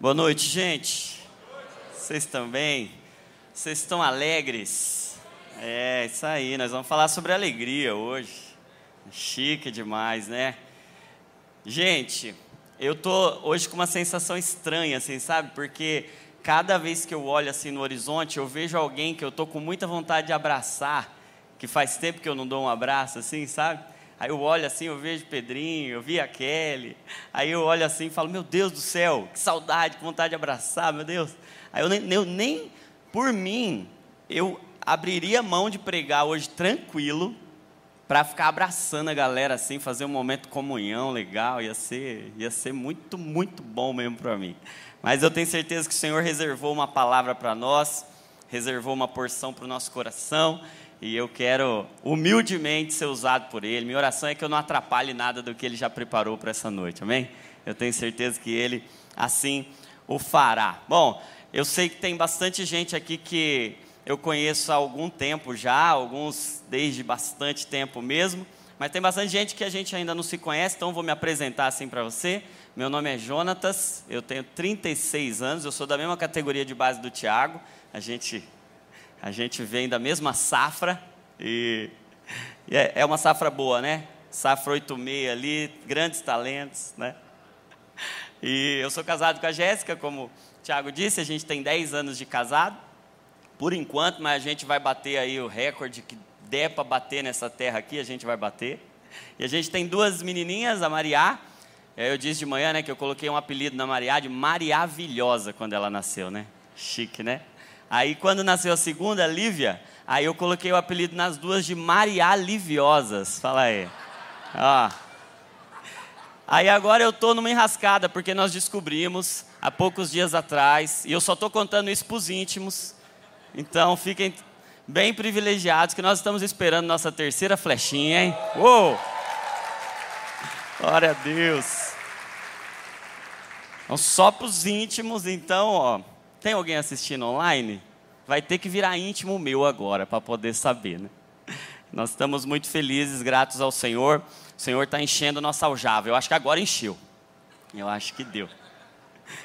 Boa noite, gente. Vocês também? Vocês estão alegres? É, isso aí. Nós vamos falar sobre alegria hoje. Chique demais, né? Gente, eu tô hoje com uma sensação estranha, assim, sabe? Porque cada vez que eu olho assim no horizonte, eu vejo alguém que eu tô com muita vontade de abraçar, que faz tempo que eu não dou um abraço, assim, sabe? Aí eu olho assim, eu vejo Pedrinho, eu vi a Kelly. Aí eu olho assim e falo, meu Deus do céu, que saudade, que vontade de abraçar, meu Deus. Aí eu nem, eu nem por mim, eu abriria mão de pregar hoje tranquilo, para ficar abraçando a galera assim, fazer um momento de comunhão legal, ia ser, ia ser muito, muito bom mesmo para mim. Mas eu tenho certeza que o Senhor reservou uma palavra para nós, reservou uma porção para o nosso coração, e eu quero humildemente ser usado por Ele. Minha oração é que eu não atrapalhe nada do que Ele já preparou para essa noite, amém? Eu tenho certeza que Ele assim o fará. Bom, eu sei que tem bastante gente aqui que eu conheço há algum tempo já, alguns desde bastante tempo mesmo, mas tem bastante gente que a gente ainda não se conhece, então vou me apresentar assim para você. Meu nome é Jonatas, eu tenho 36 anos, eu sou da mesma categoria de base do Tiago, a gente a gente vem da mesma safra e, e é, é, uma safra boa, né? Safra 86 ali, grandes talentos, né? E eu sou casado com a Jéssica, como o Tiago disse, a gente tem 10 anos de casado, por enquanto, mas a gente vai bater aí o recorde que der para bater nessa terra aqui, a gente vai bater. E a gente tem duas menininhas, a Mariá, eu disse de manhã, né, que eu coloquei um apelido na Mariá de Mariavilhosa quando ela nasceu, né? Chique, né? Aí quando nasceu a segunda, Lívia, aí eu coloquei o apelido nas duas de Maria Liviosas. Fala aí. Ó. Aí agora eu estou numa enrascada, porque nós descobrimos há poucos dias atrás, e eu só estou contando isso para os íntimos, então fiquem bem privilegiados que nós estamos esperando nossa terceira flechinha, hein? Uou! Glória a Deus! Então, só para os íntimos, então, ó. Tem alguém assistindo online? Vai ter que virar íntimo meu agora para poder saber, né? Nós estamos muito felizes, gratos ao Senhor. O Senhor está enchendo nossa aljava. Eu acho que agora encheu. Eu acho que deu.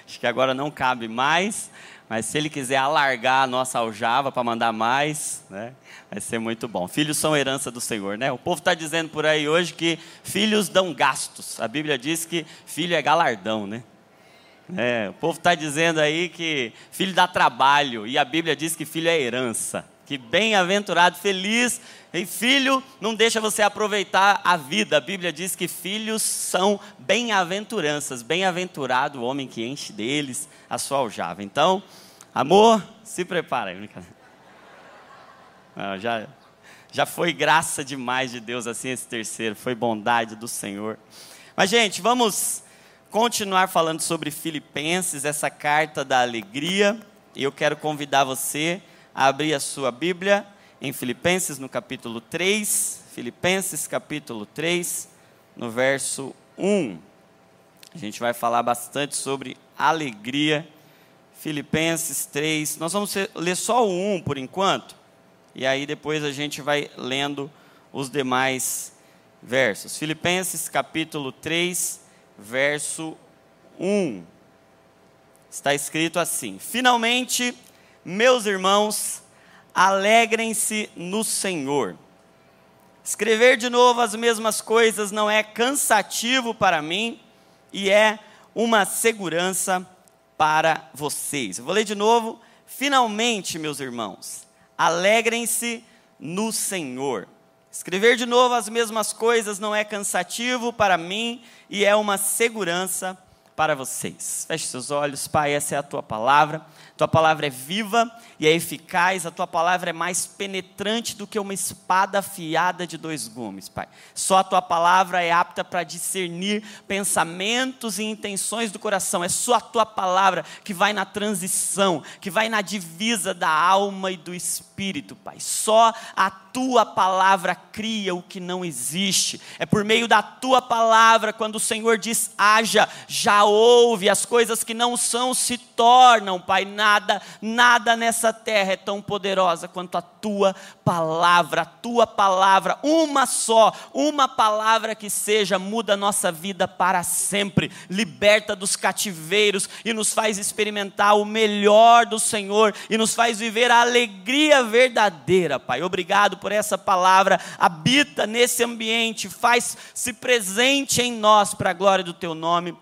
Acho que agora não cabe mais. Mas se Ele quiser alargar a nossa aljava para mandar mais, né, vai ser muito bom. Filhos são herança do Senhor, né? O povo está dizendo por aí hoje que filhos dão gastos. A Bíblia diz que filho é galardão, né? É, o povo está dizendo aí que filho dá trabalho, e a Bíblia diz que filho é herança. Que bem-aventurado, feliz, e filho não deixa você aproveitar a vida. A Bíblia diz que filhos são bem-aventuranças. Bem-aventurado o homem que enche deles a sua aljava. Então, amor, se prepara. Não, já, já foi graça demais de Deus assim esse terceiro, foi bondade do Senhor. Mas, gente, vamos continuar falando sobre Filipenses, essa carta da alegria. E eu quero convidar você a abrir a sua Bíblia em Filipenses, no capítulo 3. Filipenses, capítulo 3, no verso 1. A gente vai falar bastante sobre alegria. Filipenses 3. Nós vamos ler só o 1 por enquanto. E aí depois a gente vai lendo os demais versos. Filipenses capítulo 3, verso 1. Está escrito assim: Finalmente, meus irmãos, alegrem-se no Senhor. Escrever de novo as mesmas coisas não é cansativo para mim e é uma segurança para vocês. Eu vou ler de novo. Finalmente, meus irmãos, alegrem-se no Senhor. Escrever de novo as mesmas coisas não é cansativo para mim e é uma segurança para vocês. Feche seus olhos, Pai, essa é a tua palavra. Tua palavra é viva e é eficaz, a tua palavra é mais penetrante do que uma espada afiada de dois gumes, Pai. Só a tua palavra é apta para discernir pensamentos e intenções do coração. É só a tua palavra que vai na transição, que vai na divisa da alma e do espírito, Pai. Só a tua palavra cria o que não existe. É por meio da tua palavra, quando o Senhor diz haja, já houve, as coisas que não são se tornam, Pai. Nada, nada nessa terra é tão poderosa quanto a tua palavra, a tua palavra, uma só, uma palavra que seja, muda a nossa vida para sempre, liberta dos cativeiros e nos faz experimentar o melhor do Senhor e nos faz viver a alegria verdadeira, Pai. Obrigado por essa palavra, habita nesse ambiente, faz-se presente em nós para a glória do teu nome,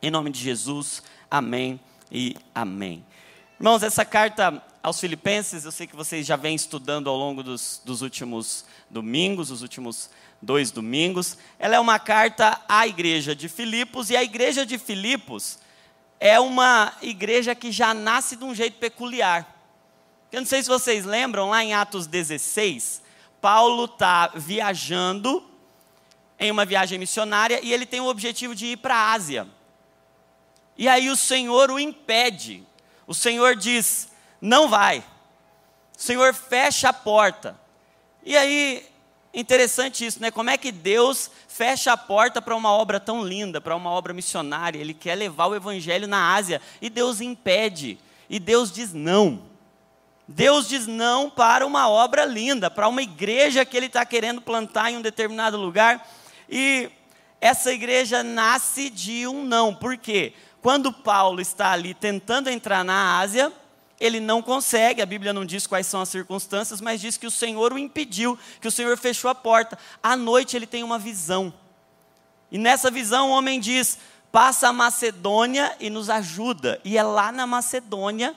em nome de Jesus, amém e amém. Irmãos, essa carta aos Filipenses, eu sei que vocês já vêm estudando ao longo dos, dos últimos domingos, os últimos dois domingos. Ela é uma carta à igreja de Filipos, e a igreja de Filipos é uma igreja que já nasce de um jeito peculiar. Eu não sei se vocês lembram, lá em Atos 16, Paulo está viajando em uma viagem missionária e ele tem o objetivo de ir para a Ásia. E aí o Senhor o impede. O Senhor diz: não vai. O Senhor fecha a porta. E aí, interessante isso, né? Como é que Deus fecha a porta para uma obra tão linda, para uma obra missionária? Ele quer levar o evangelho na Ásia e Deus impede. E Deus diz não. Deus diz não para uma obra linda, para uma igreja que Ele está querendo plantar em um determinado lugar. E essa igreja nasce de um não. Por quê? Quando Paulo está ali tentando entrar na Ásia, ele não consegue, a Bíblia não diz quais são as circunstâncias, mas diz que o Senhor o impediu, que o Senhor fechou a porta. À noite ele tem uma visão. E nessa visão o homem diz: passa a Macedônia e nos ajuda. E é lá na Macedônia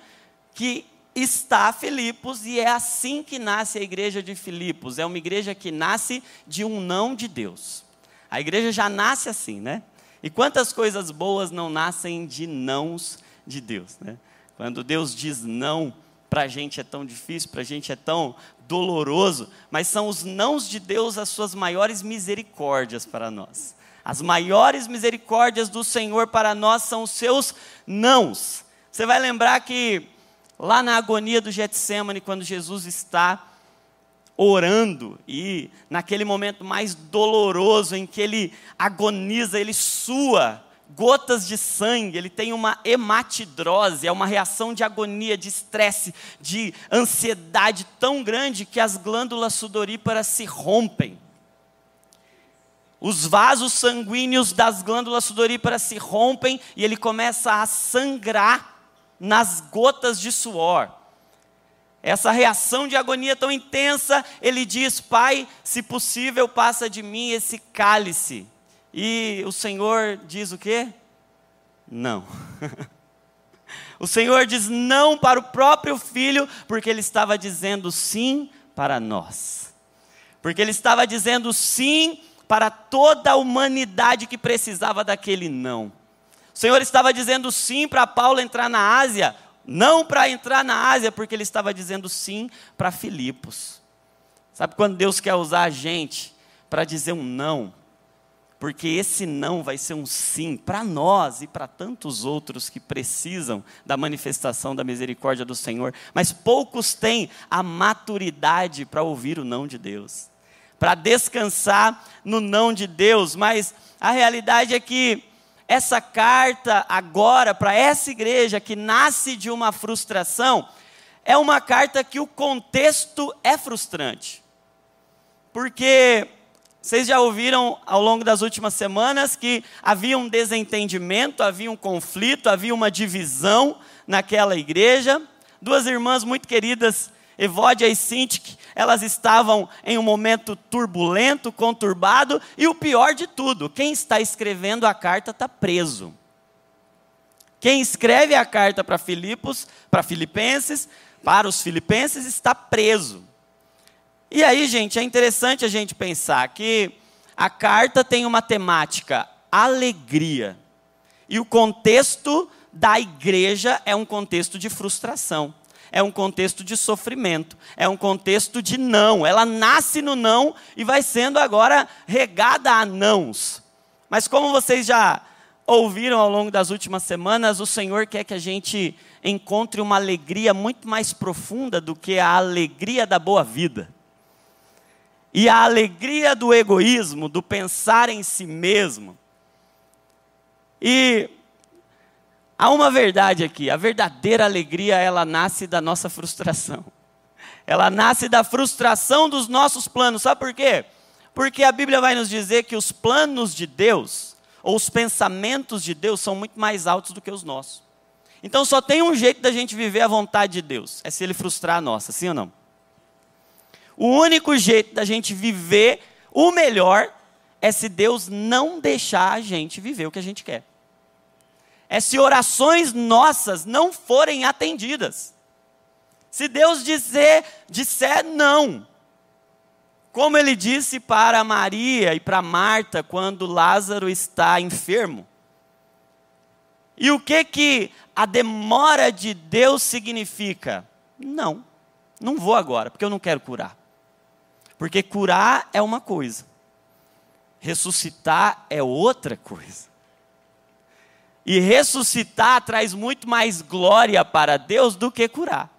que está Filipos, e é assim que nasce a igreja de Filipos. É uma igreja que nasce de um não de Deus. A igreja já nasce assim, né? E quantas coisas boas não nascem de nãos de Deus, né? Quando Deus diz não, para a gente é tão difícil, para a gente é tão doloroso, mas são os nãos de Deus as suas maiores misericórdias para nós. As maiores misericórdias do Senhor para nós são os seus nãos. Você vai lembrar que lá na agonia do Getsemane, quando Jesus está orando e naquele momento mais doloroso em que ele agoniza, ele sua gotas de sangue, ele tem uma hematidrose, é uma reação de agonia, de estresse, de ansiedade tão grande que as glândulas sudoríparas se rompem. Os vasos sanguíneos das glândulas sudoríparas se rompem e ele começa a sangrar nas gotas de suor. Essa reação de agonia tão intensa, ele diz: Pai, se possível, passa de mim esse cálice. E o Senhor diz o quê? Não. o Senhor diz não para o próprio filho, porque ele estava dizendo sim para nós. Porque ele estava dizendo sim para toda a humanidade que precisava daquele não. O Senhor estava dizendo sim para Paulo entrar na Ásia, não para entrar na Ásia, porque ele estava dizendo sim para Filipos. Sabe quando Deus quer usar a gente para dizer um não? porque esse não vai ser um sim para nós e para tantos outros que precisam da manifestação da misericórdia do Senhor, mas poucos têm a maturidade para ouvir o não de Deus, para descansar no não de Deus, mas a realidade é que essa carta agora para essa igreja que nasce de uma frustração, é uma carta que o contexto é frustrante. Porque vocês já ouviram ao longo das últimas semanas que havia um desentendimento, havia um conflito, havia uma divisão naquela igreja. Duas irmãs muito queridas, Evódia e Sintik, elas estavam em um momento turbulento, conturbado, e o pior de tudo, quem está escrevendo a carta está preso. Quem escreve a carta para Filipos, para Filipenses, para os filipenses, está preso. E aí, gente, é interessante a gente pensar que a carta tem uma temática alegria. E o contexto da igreja é um contexto de frustração, é um contexto de sofrimento, é um contexto de não. Ela nasce no não e vai sendo agora regada a nãos. Mas como vocês já ouviram ao longo das últimas semanas, o Senhor quer que a gente encontre uma alegria muito mais profunda do que a alegria da boa vida. E a alegria do egoísmo, do pensar em si mesmo. E há uma verdade aqui: a verdadeira alegria, ela nasce da nossa frustração. Ela nasce da frustração dos nossos planos. Sabe por quê? Porque a Bíblia vai nos dizer que os planos de Deus, ou os pensamentos de Deus, são muito mais altos do que os nossos. Então só tem um jeito da gente viver a vontade de Deus: é se Ele frustrar a nossa, sim ou não? O único jeito da gente viver o melhor é se Deus não deixar a gente viver o que a gente quer. É se orações nossas não forem atendidas. Se Deus dizer, disser não, como ele disse para Maria e para Marta quando Lázaro está enfermo. E o que que a demora de Deus significa? Não, não vou agora, porque eu não quero curar. Porque curar é uma coisa, ressuscitar é outra coisa. E ressuscitar traz muito mais glória para Deus do que curar.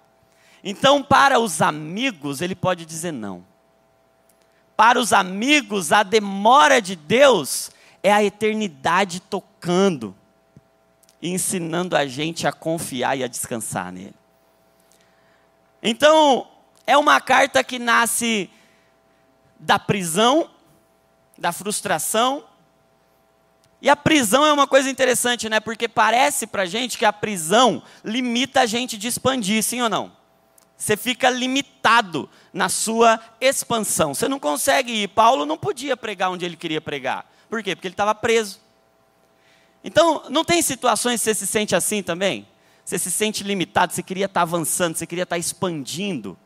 Então, para os amigos, ele pode dizer não. Para os amigos, a demora de Deus é a eternidade tocando ensinando a gente a confiar e a descansar nele. Então, é uma carta que nasce da prisão, da frustração. E a prisão é uma coisa interessante, né? Porque parece para a gente que a prisão limita a gente de expandir, sim ou não? Você fica limitado na sua expansão. Você não consegue ir. Paulo não podia pregar onde ele queria pregar. Por quê? Porque ele estava preso. Então, não tem situações que você se sente assim também? Você se sente limitado, você queria estar avançando, você queria estar expandindo.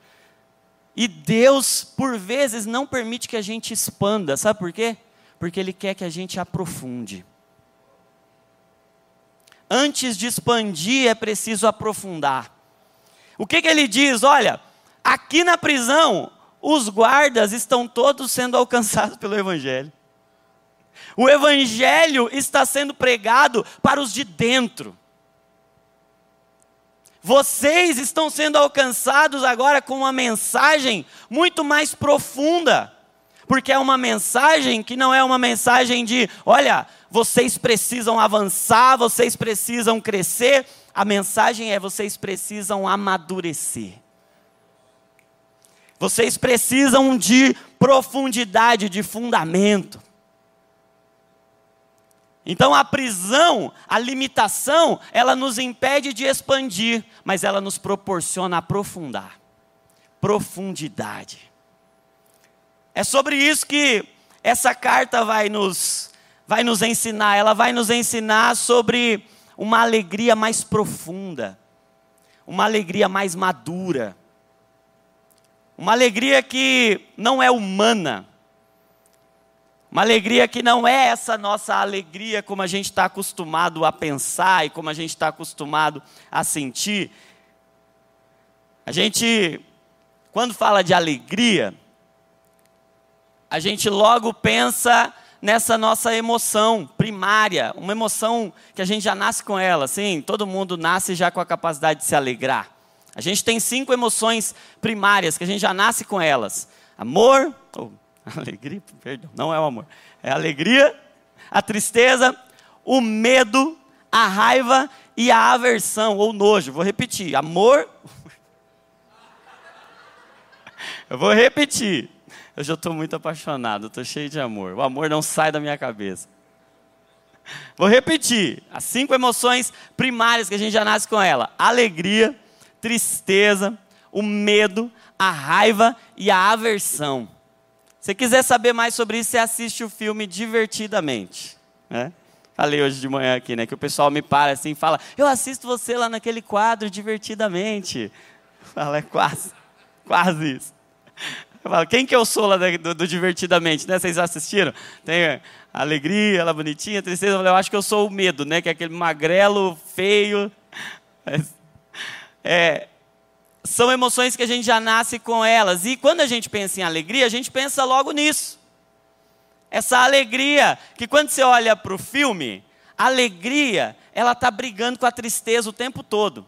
E Deus, por vezes, não permite que a gente expanda. Sabe por quê? Porque Ele quer que a gente aprofunde. Antes de expandir, é preciso aprofundar. O que, que ele diz? Olha, aqui na prisão, os guardas estão todos sendo alcançados pelo Evangelho. O Evangelho está sendo pregado para os de dentro. Vocês estão sendo alcançados agora com uma mensagem muito mais profunda, porque é uma mensagem que não é uma mensagem de, olha, vocês precisam avançar, vocês precisam crescer, a mensagem é: vocês precisam amadurecer. Vocês precisam de profundidade, de fundamento. Então a prisão, a limitação, ela nos impede de expandir, mas ela nos proporciona aprofundar. Profundidade. É sobre isso que essa carta vai nos vai nos ensinar, ela vai nos ensinar sobre uma alegria mais profunda, uma alegria mais madura, uma alegria que não é humana, uma alegria que não é essa nossa alegria como a gente está acostumado a pensar e como a gente está acostumado a sentir. A gente, quando fala de alegria, a gente logo pensa nessa nossa emoção primária, uma emoção que a gente já nasce com ela, sim, todo mundo nasce já com a capacidade de se alegrar. A gente tem cinco emoções primárias que a gente já nasce com elas: amor, oh, alegria, perdão, não é o amor, é a alegria, a tristeza, o medo, a raiva e a aversão ou nojo. Vou repetir: amor. Eu vou repetir. Eu já estou muito apaixonado, estou cheio de amor. O amor não sai da minha cabeça. Vou repetir: as cinco emoções primárias que a gente já nasce com ela: alegria, tristeza, o medo, a raiva e a aversão. Se quiser saber mais sobre isso, você assiste o filme Divertidamente. Né? Falei hoje de manhã aqui, né? Que o pessoal me para assim e fala: Eu assisto você lá naquele quadro divertidamente. Fala, é quase, quase isso. Eu falo, quem que eu sou lá do, do, Divertidamente, né? Vocês assistiram? Tem alegria, ela bonitinha, tristeza. Eu, falo, eu acho que eu sou o medo, né? Que é aquele magrelo, feio. É, são emoções que a gente já nasce com elas. E quando a gente pensa em alegria, a gente pensa logo nisso. Essa alegria, que quando você olha para o filme, a alegria, ela está brigando com a tristeza o tempo todo.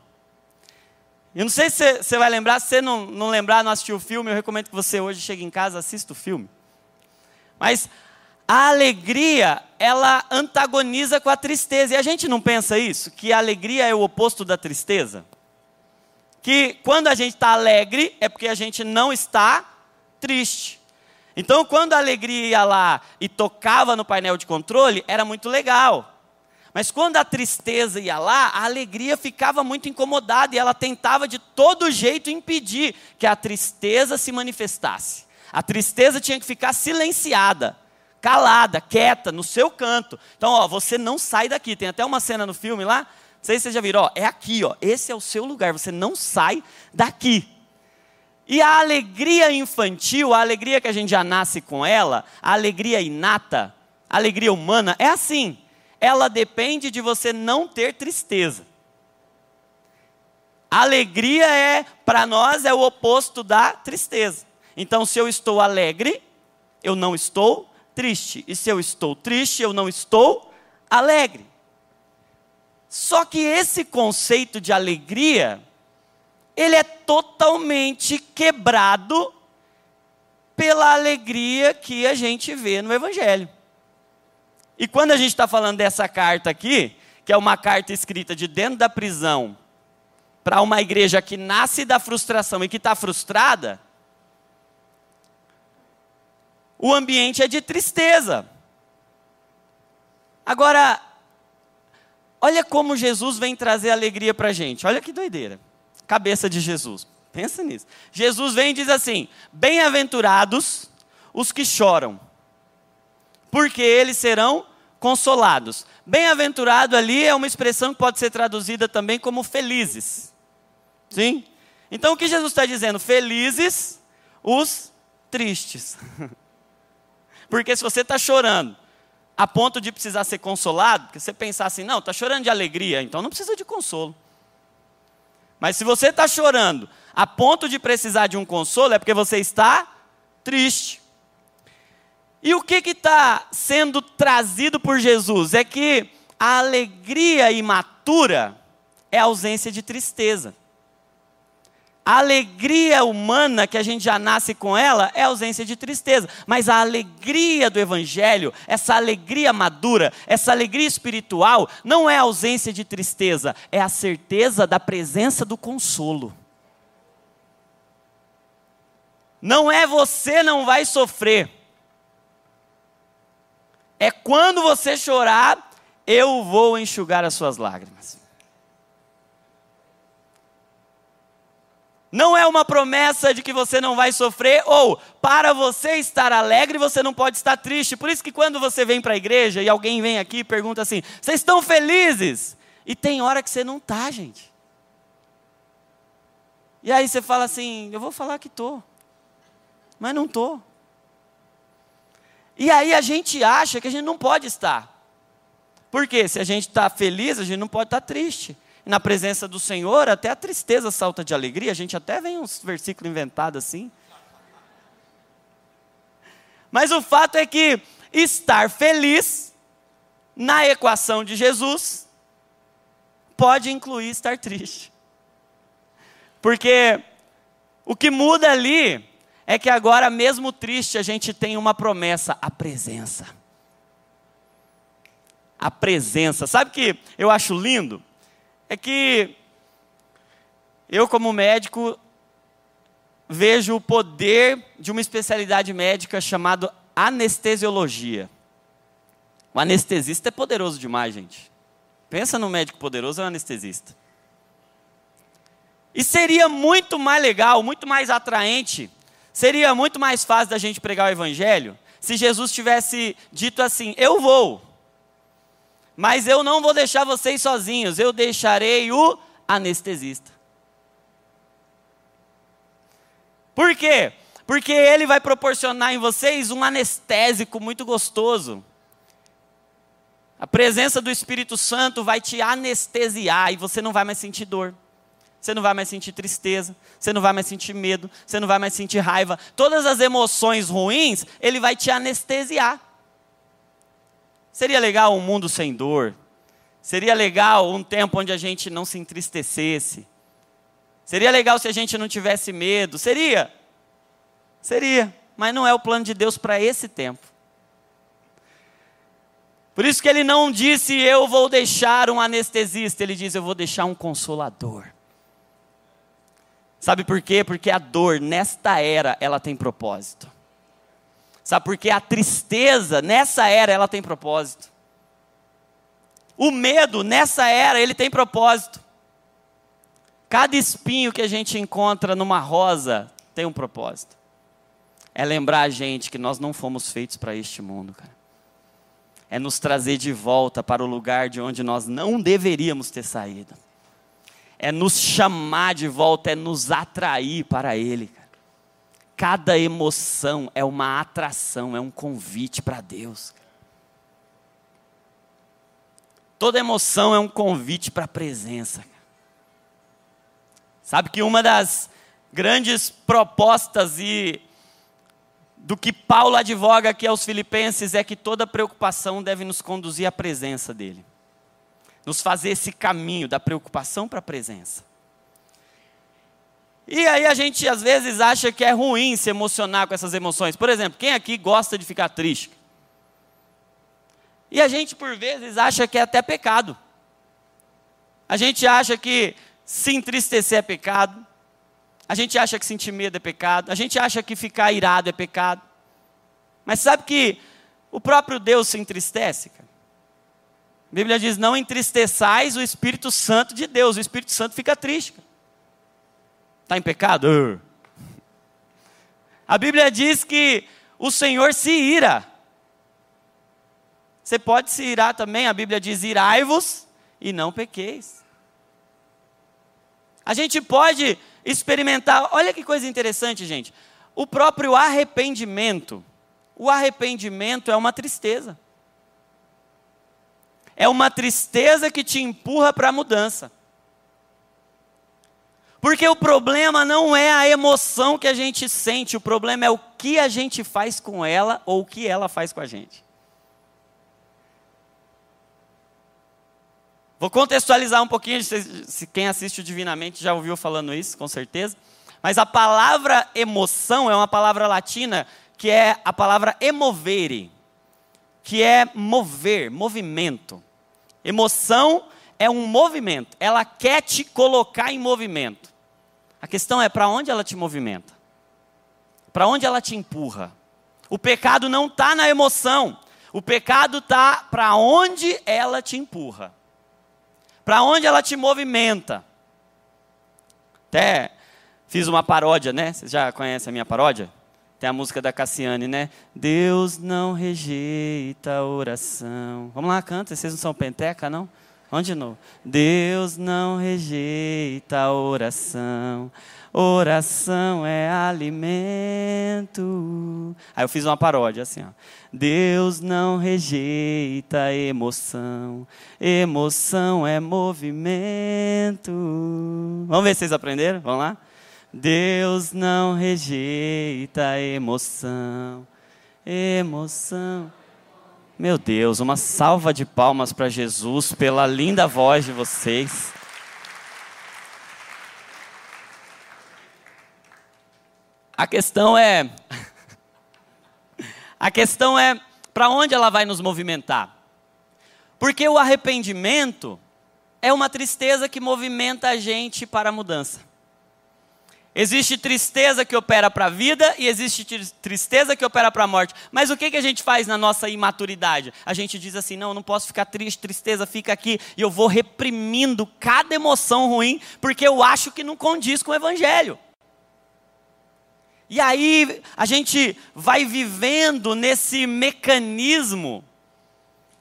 Eu não sei se você vai lembrar, se você não, não lembrar, não assistiu o filme, eu recomendo que você hoje chegue em casa, assista o filme. Mas a alegria, ela antagoniza com a tristeza. E a gente não pensa isso? Que a alegria é o oposto da tristeza? Que quando a gente está alegre é porque a gente não está triste. Então, quando a alegria ia lá e tocava no painel de controle, era muito legal. Mas quando a tristeza ia lá, a alegria ficava muito incomodada e ela tentava de todo jeito impedir que a tristeza se manifestasse. A tristeza tinha que ficar silenciada, calada, quieta, no seu canto. Então, ó, você não sai daqui. Tem até uma cena no filme lá, não sei se vocês já viram, ó, é aqui, ó, esse é o seu lugar, você não sai daqui. E a alegria infantil, a alegria que a gente já nasce com ela, a alegria inata, a alegria humana, é assim ela depende de você não ter tristeza. Alegria é, para nós, é o oposto da tristeza. Então, se eu estou alegre, eu não estou triste. E se eu estou triste, eu não estou alegre. Só que esse conceito de alegria, ele é totalmente quebrado pela alegria que a gente vê no Evangelho. E quando a gente está falando dessa carta aqui, que é uma carta escrita de dentro da prisão, para uma igreja que nasce da frustração e que está frustrada, o ambiente é de tristeza. Agora, olha como Jesus vem trazer alegria para a gente. Olha que doideira. Cabeça de Jesus. Pensa nisso. Jesus vem e diz assim: Bem-aventurados os que choram, porque eles serão consolados. Bem-aventurado ali é uma expressão que pode ser traduzida também como felizes. Sim? Então o que Jesus está dizendo? Felizes os tristes. Porque se você está chorando a ponto de precisar ser consolado, porque você pensar assim, não, está chorando de alegria, então não precisa de consolo. Mas se você está chorando a ponto de precisar de um consolo, é porque você está triste. E o que está sendo trazido por Jesus? É que a alegria imatura é a ausência de tristeza. A alegria humana, que a gente já nasce com ela, é ausência de tristeza. Mas a alegria do Evangelho, essa alegria madura, essa alegria espiritual, não é ausência de tristeza, é a certeza da presença do consolo. Não é você não vai sofrer é quando você chorar, eu vou enxugar as suas lágrimas. Não é uma promessa de que você não vai sofrer, ou para você estar alegre, você não pode estar triste. Por isso que quando você vem para a igreja e alguém vem aqui e pergunta assim: vocês estão felizes? E tem hora que você não está, gente. E aí você fala assim: eu vou falar que estou, mas não estou. E aí a gente acha que a gente não pode estar. Porque se a gente está feliz, a gente não pode estar triste. E na presença do Senhor, até a tristeza salta de alegria. A gente até vem uns versículos inventados assim. Mas o fato é que estar feliz na equação de Jesus pode incluir estar triste. Porque o que muda ali é que agora, mesmo triste, a gente tem uma promessa: a presença. A presença. Sabe o que eu acho lindo? É que eu, como médico, vejo o poder de uma especialidade médica chamada anestesiologia. O anestesista é poderoso demais, gente. Pensa no médico poderoso, é um anestesista. E seria muito mais legal, muito mais atraente Seria muito mais fácil da gente pregar o Evangelho se Jesus tivesse dito assim: Eu vou, mas eu não vou deixar vocês sozinhos, eu deixarei o anestesista. Por quê? Porque ele vai proporcionar em vocês um anestésico muito gostoso. A presença do Espírito Santo vai te anestesiar e você não vai mais sentir dor. Você não vai mais sentir tristeza, você não vai mais sentir medo, você não vai mais sentir raiva. Todas as emoções ruins, ele vai te anestesiar. Seria legal um mundo sem dor. Seria legal um tempo onde a gente não se entristecesse. Seria legal se a gente não tivesse medo. Seria. Seria. Mas não é o plano de Deus para esse tempo. Por isso que ele não disse, eu vou deixar um anestesista, ele diz, eu vou deixar um consolador. Sabe por quê? Porque a dor, nesta era, ela tem propósito. Sabe por quê? A tristeza, nessa era, ela tem propósito. O medo, nessa era, ele tem propósito. Cada espinho que a gente encontra numa rosa tem um propósito. É lembrar a gente que nós não fomos feitos para este mundo, cara. É nos trazer de volta para o lugar de onde nós não deveríamos ter saído é nos chamar de volta, é nos atrair para Ele. Cada emoção é uma atração, é um convite para Deus. Toda emoção é um convite para a presença. Sabe que uma das grandes propostas e do que Paulo advoga aqui aos filipenses é que toda preocupação deve nos conduzir à presença dele nos fazer esse caminho da preocupação para a presença. E aí a gente às vezes acha que é ruim se emocionar com essas emoções. Por exemplo, quem aqui gosta de ficar triste? E a gente por vezes acha que é até pecado. A gente acha que se entristecer é pecado. A gente acha que sentir medo é pecado. A gente acha que ficar irado é pecado. Mas sabe que o próprio Deus se entristece? Cara? A Bíblia diz: não entristeçais o Espírito Santo de Deus. O Espírito Santo fica triste. Está em pecado? A Bíblia diz que o Senhor se ira. Você pode se irar também, a Bíblia diz: irai-vos e não pequeis. A gente pode experimentar, olha que coisa interessante, gente. O próprio arrependimento, o arrependimento é uma tristeza é uma tristeza que te empurra para a mudança. Porque o problema não é a emoção que a gente sente, o problema é o que a gente faz com ela ou o que ela faz com a gente. Vou contextualizar um pouquinho, se quem assiste o Divinamente já ouviu falando isso, com certeza. Mas a palavra emoção é uma palavra latina que é a palavra emovere, que é mover, movimento. Emoção é um movimento, ela quer te colocar em movimento. A questão é para onde ela te movimenta, para onde ela te empurra. O pecado não está na emoção, o pecado está para onde ela te empurra, para onde ela te movimenta. Até fiz uma paródia, né? Vocês já conhecem a minha paródia? Tem a música da Cassiane, né? Deus não rejeita a oração. Vamos lá, canta. Vocês não são penteca, não? Vamos de novo. Deus não rejeita a oração. Oração é alimento. Aí eu fiz uma paródia assim, ó. Deus não rejeita emoção. Emoção é movimento. Vamos ver se vocês aprenderam? Vamos lá? Deus não rejeita emoção. Emoção. Meu Deus, uma salva de palmas para Jesus pela linda voz de vocês. A questão é A questão é para onde ela vai nos movimentar? Porque o arrependimento é uma tristeza que movimenta a gente para a mudança. Existe tristeza que opera para a vida e existe tristeza que opera para a morte. Mas o que, que a gente faz na nossa imaturidade? A gente diz assim: não, não posso ficar triste, tristeza fica aqui. E eu vou reprimindo cada emoção ruim, porque eu acho que não condiz com o Evangelho. E aí a gente vai vivendo nesse mecanismo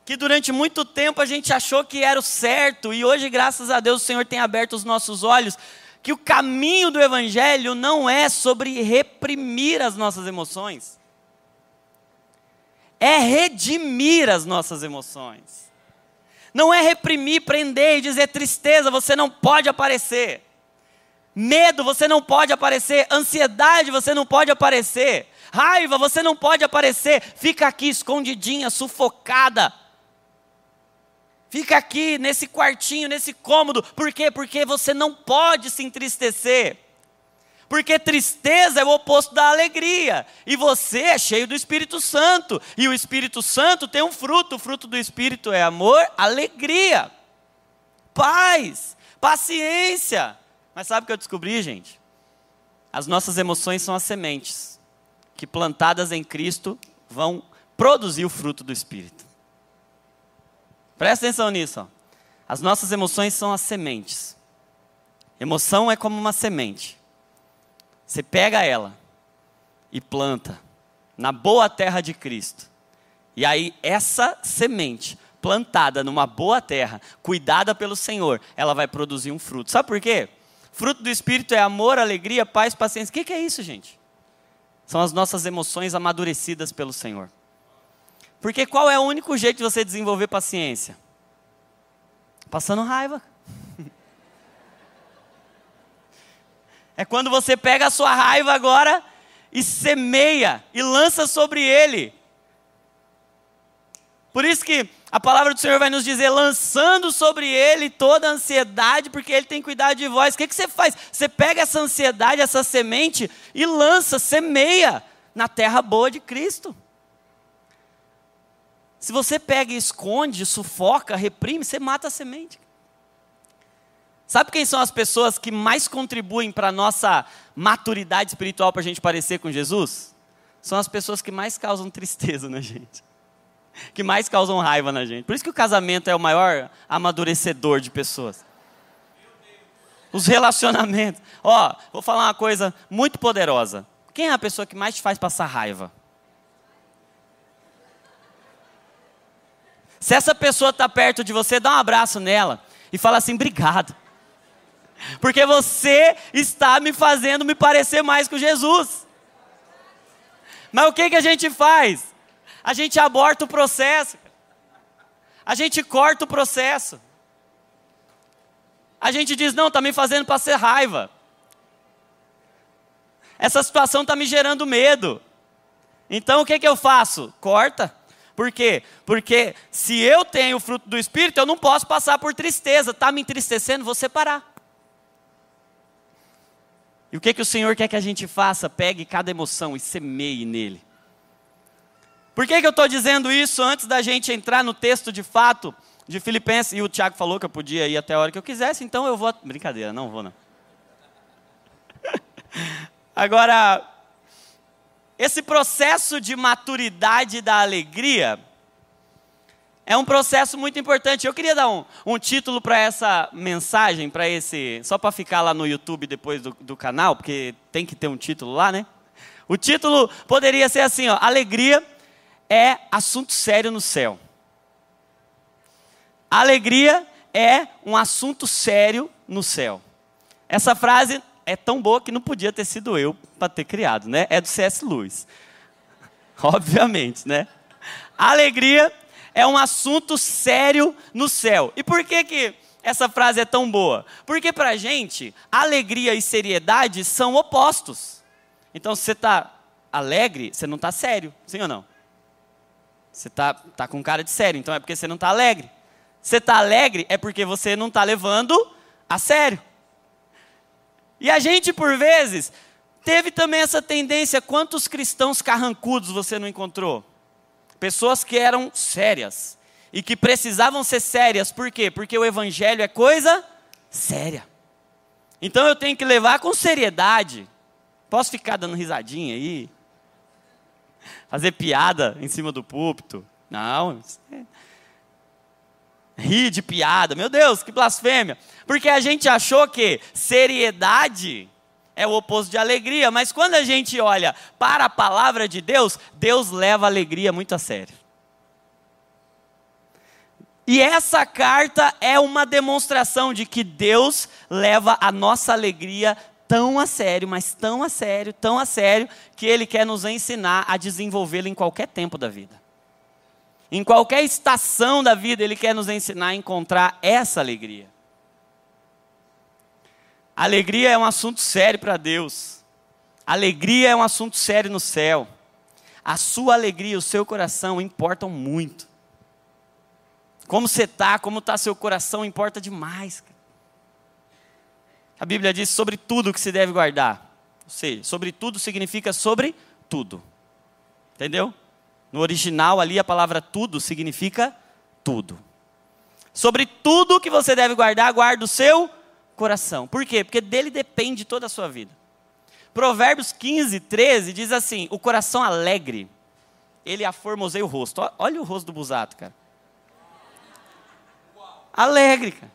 que durante muito tempo a gente achou que era o certo, e hoje, graças a Deus, o Senhor tem aberto os nossos olhos que o caminho do Evangelho não é sobre reprimir as nossas emoções, é redimir as nossas emoções. Não é reprimir, prender e dizer tristeza, você não pode aparecer. Medo, você não pode aparecer. Ansiedade, você não pode aparecer. Raiva, você não pode aparecer. Fica aqui escondidinha, sufocada Fica aqui nesse quartinho, nesse cômodo. Por quê? Porque você não pode se entristecer. Porque tristeza é o oposto da alegria. E você é cheio do Espírito Santo. E o Espírito Santo tem um fruto. O fruto do Espírito é amor, alegria, paz, paciência. Mas sabe o que eu descobri, gente? As nossas emoções são as sementes que plantadas em Cristo vão produzir o fruto do Espírito. Presta atenção nisso. Ó. As nossas emoções são as sementes. Emoção é como uma semente. Você pega ela e planta na boa terra de Cristo. E aí, essa semente, plantada numa boa terra, cuidada pelo Senhor, ela vai produzir um fruto. Sabe por quê? Fruto do Espírito é amor, alegria, paz, paciência. O que, que é isso, gente? São as nossas emoções amadurecidas pelo Senhor. Porque qual é o único jeito de você desenvolver paciência? Passando raiva. É quando você pega a sua raiva agora e semeia e lança sobre ele. Por isso que a palavra do Senhor vai nos dizer, lançando sobre ele toda a ansiedade, porque ele tem cuidado de vós. O que, que você faz? Você pega essa ansiedade, essa semente, e lança, semeia na terra boa de Cristo. Se você pega e esconde, sufoca, reprime, você mata a semente. Sabe quem são as pessoas que mais contribuem para a nossa maturidade espiritual para a gente parecer com Jesus? São as pessoas que mais causam tristeza na gente, que mais causam raiva na gente. Por isso que o casamento é o maior amadurecedor de pessoas. Os relacionamentos. Ó, vou falar uma coisa muito poderosa. Quem é a pessoa que mais te faz passar raiva? Se essa pessoa está perto de você, dá um abraço nela e fala assim: obrigado porque você está me fazendo me parecer mais com Jesus. Mas o que, que a gente faz? A gente aborta o processo, a gente corta o processo, a gente diz: não, está me fazendo passar raiva, essa situação está me gerando medo. Então o que, que eu faço? Corta. Por quê? Porque se eu tenho o fruto do Espírito, eu não posso passar por tristeza. Está me entristecendo, vou separar. E o que, que o Senhor quer que a gente faça? Pegue cada emoção e semeie nele. Por que, que eu estou dizendo isso antes da gente entrar no texto de fato de Filipenses? E o Tiago falou que eu podia ir até a hora que eu quisesse, então eu vou. Brincadeira, não vou não. Agora, esse processo de maturidade da alegria é um processo muito importante. Eu queria dar um, um título para essa mensagem, para esse. Só para ficar lá no YouTube depois do, do, canal, porque tem que ter um título lá, né? O título poderia ser assim: ó, Alegria é assunto sério no céu. Alegria é um assunto sério no céu. Essa frase é tão boa que não podia ter sido eu para ter criado, né? É do C.S. Lewis. Obviamente, né? Alegria é um assunto sério no céu. E por que que essa frase é tão boa? Porque para gente, alegria e seriedade são opostos. Então, se você está alegre, você não está sério, sim ou não? Você está tá com cara de sério, então é porque você não está alegre. Você está alegre é porque você não está levando a sério. E a gente, por vezes, teve também essa tendência. Quantos cristãos carrancudos você não encontrou? Pessoas que eram sérias e que precisavam ser sérias, por quê? Porque o evangelho é coisa séria. Então eu tenho que levar com seriedade. Posso ficar dando risadinha aí? Fazer piada em cima do púlpito? Não. Rir de piada. Meu Deus, que blasfêmia. Porque a gente achou que seriedade é o oposto de alegria, mas quando a gente olha para a palavra de Deus, Deus leva a alegria muito a sério. E essa carta é uma demonstração de que Deus leva a nossa alegria tão a sério, mas tão a sério, tão a sério, que Ele quer nos ensinar a desenvolvê-la em qualquer tempo da vida. Em qualquer estação da vida, Ele quer nos ensinar a encontrar essa alegria. Alegria é um assunto sério para Deus. Alegria é um assunto sério no céu. A sua alegria, o seu coração importam muito. Como você está, como está seu coração, importa demais. A Bíblia diz sobre tudo que se deve guardar. Ou seja, sobre tudo significa sobre tudo. Entendeu? No original ali a palavra tudo significa tudo. Sobre tudo que você deve guardar, guarda o seu coração. Por quê? Porque dele depende toda a sua vida. Provérbios 15, 13 diz assim: O coração alegre, ele aformoseia o rosto. Olha o rosto do Busato, cara. Alegre, cara.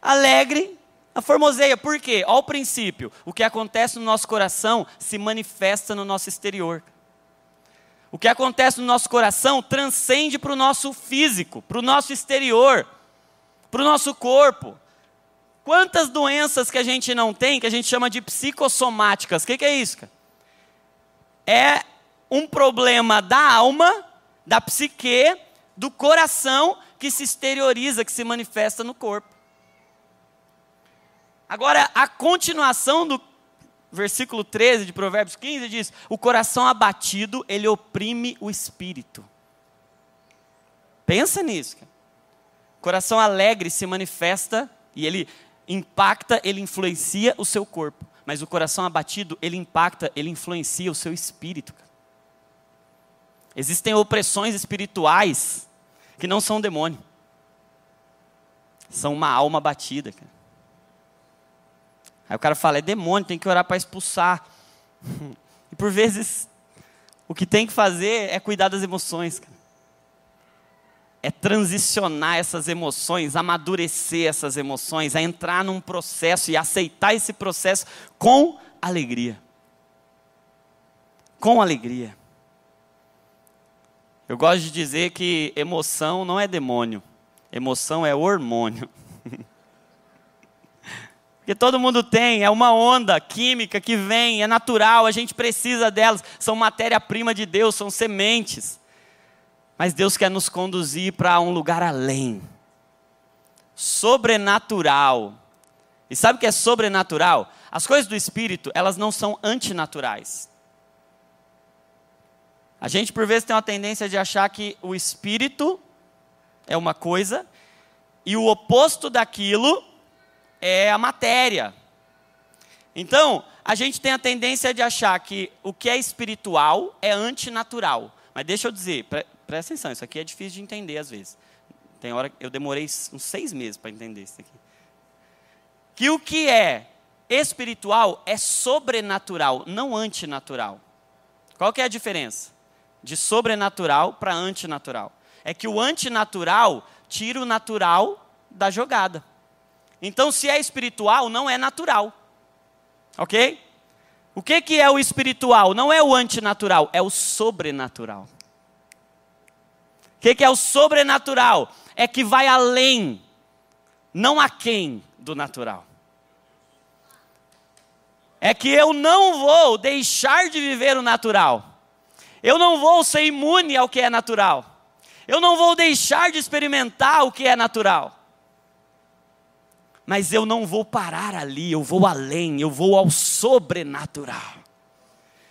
Alegre, aformoseia. Por quê? Olha o princípio. O que acontece no nosso coração se manifesta no nosso exterior. O que acontece no nosso coração transcende para o nosso físico, para o nosso exterior, para o nosso corpo. Quantas doenças que a gente não tem, que a gente chama de psicossomáticas? O que, que é isso? Cara? É um problema da alma, da psique, do coração, que se exterioriza, que se manifesta no corpo. Agora, a continuação do versículo 13 de Provérbios 15 diz: O coração abatido, ele oprime o espírito. Pensa nisso. Coração alegre se manifesta e ele impacta, ele influencia o seu corpo. Mas o coração abatido, ele impacta, ele influencia o seu espírito. Existem opressões espirituais que não são demônio. São uma alma batida, cara. Aí o cara fala, é demônio, tem que orar para expulsar. E por vezes, o que tem que fazer é cuidar das emoções. Cara. É transicionar essas emoções, amadurecer essas emoções, é entrar num processo e aceitar esse processo com alegria. Com alegria. Eu gosto de dizer que emoção não é demônio, emoção é hormônio. Porque todo mundo tem, é uma onda química que vem, é natural, a gente precisa delas, são matéria-prima de Deus, são sementes. Mas Deus quer nos conduzir para um lugar além sobrenatural. E sabe o que é sobrenatural? As coisas do espírito, elas não são antinaturais. A gente por vezes tem uma tendência de achar que o espírito é uma coisa e o oposto daquilo é a matéria. Então, a gente tem a tendência de achar que o que é espiritual é antinatural. Mas deixa eu dizer, pre presta atenção, isso aqui é difícil de entender às vezes. Tem hora eu demorei uns seis meses para entender isso aqui. Que o que é espiritual é sobrenatural, não antinatural. Qual que é a diferença? De sobrenatural para antinatural. É que o antinatural tira o natural da jogada. Então, se é espiritual, não é natural. Ok? O que, que é o espiritual? Não é o antinatural, é o sobrenatural. O que, que é o sobrenatural? É que vai além, não a quem do natural. É que eu não vou deixar de viver o natural. Eu não vou ser imune ao que é natural. Eu não vou deixar de experimentar o que é natural mas eu não vou parar ali, eu vou além, eu vou ao sobrenatural.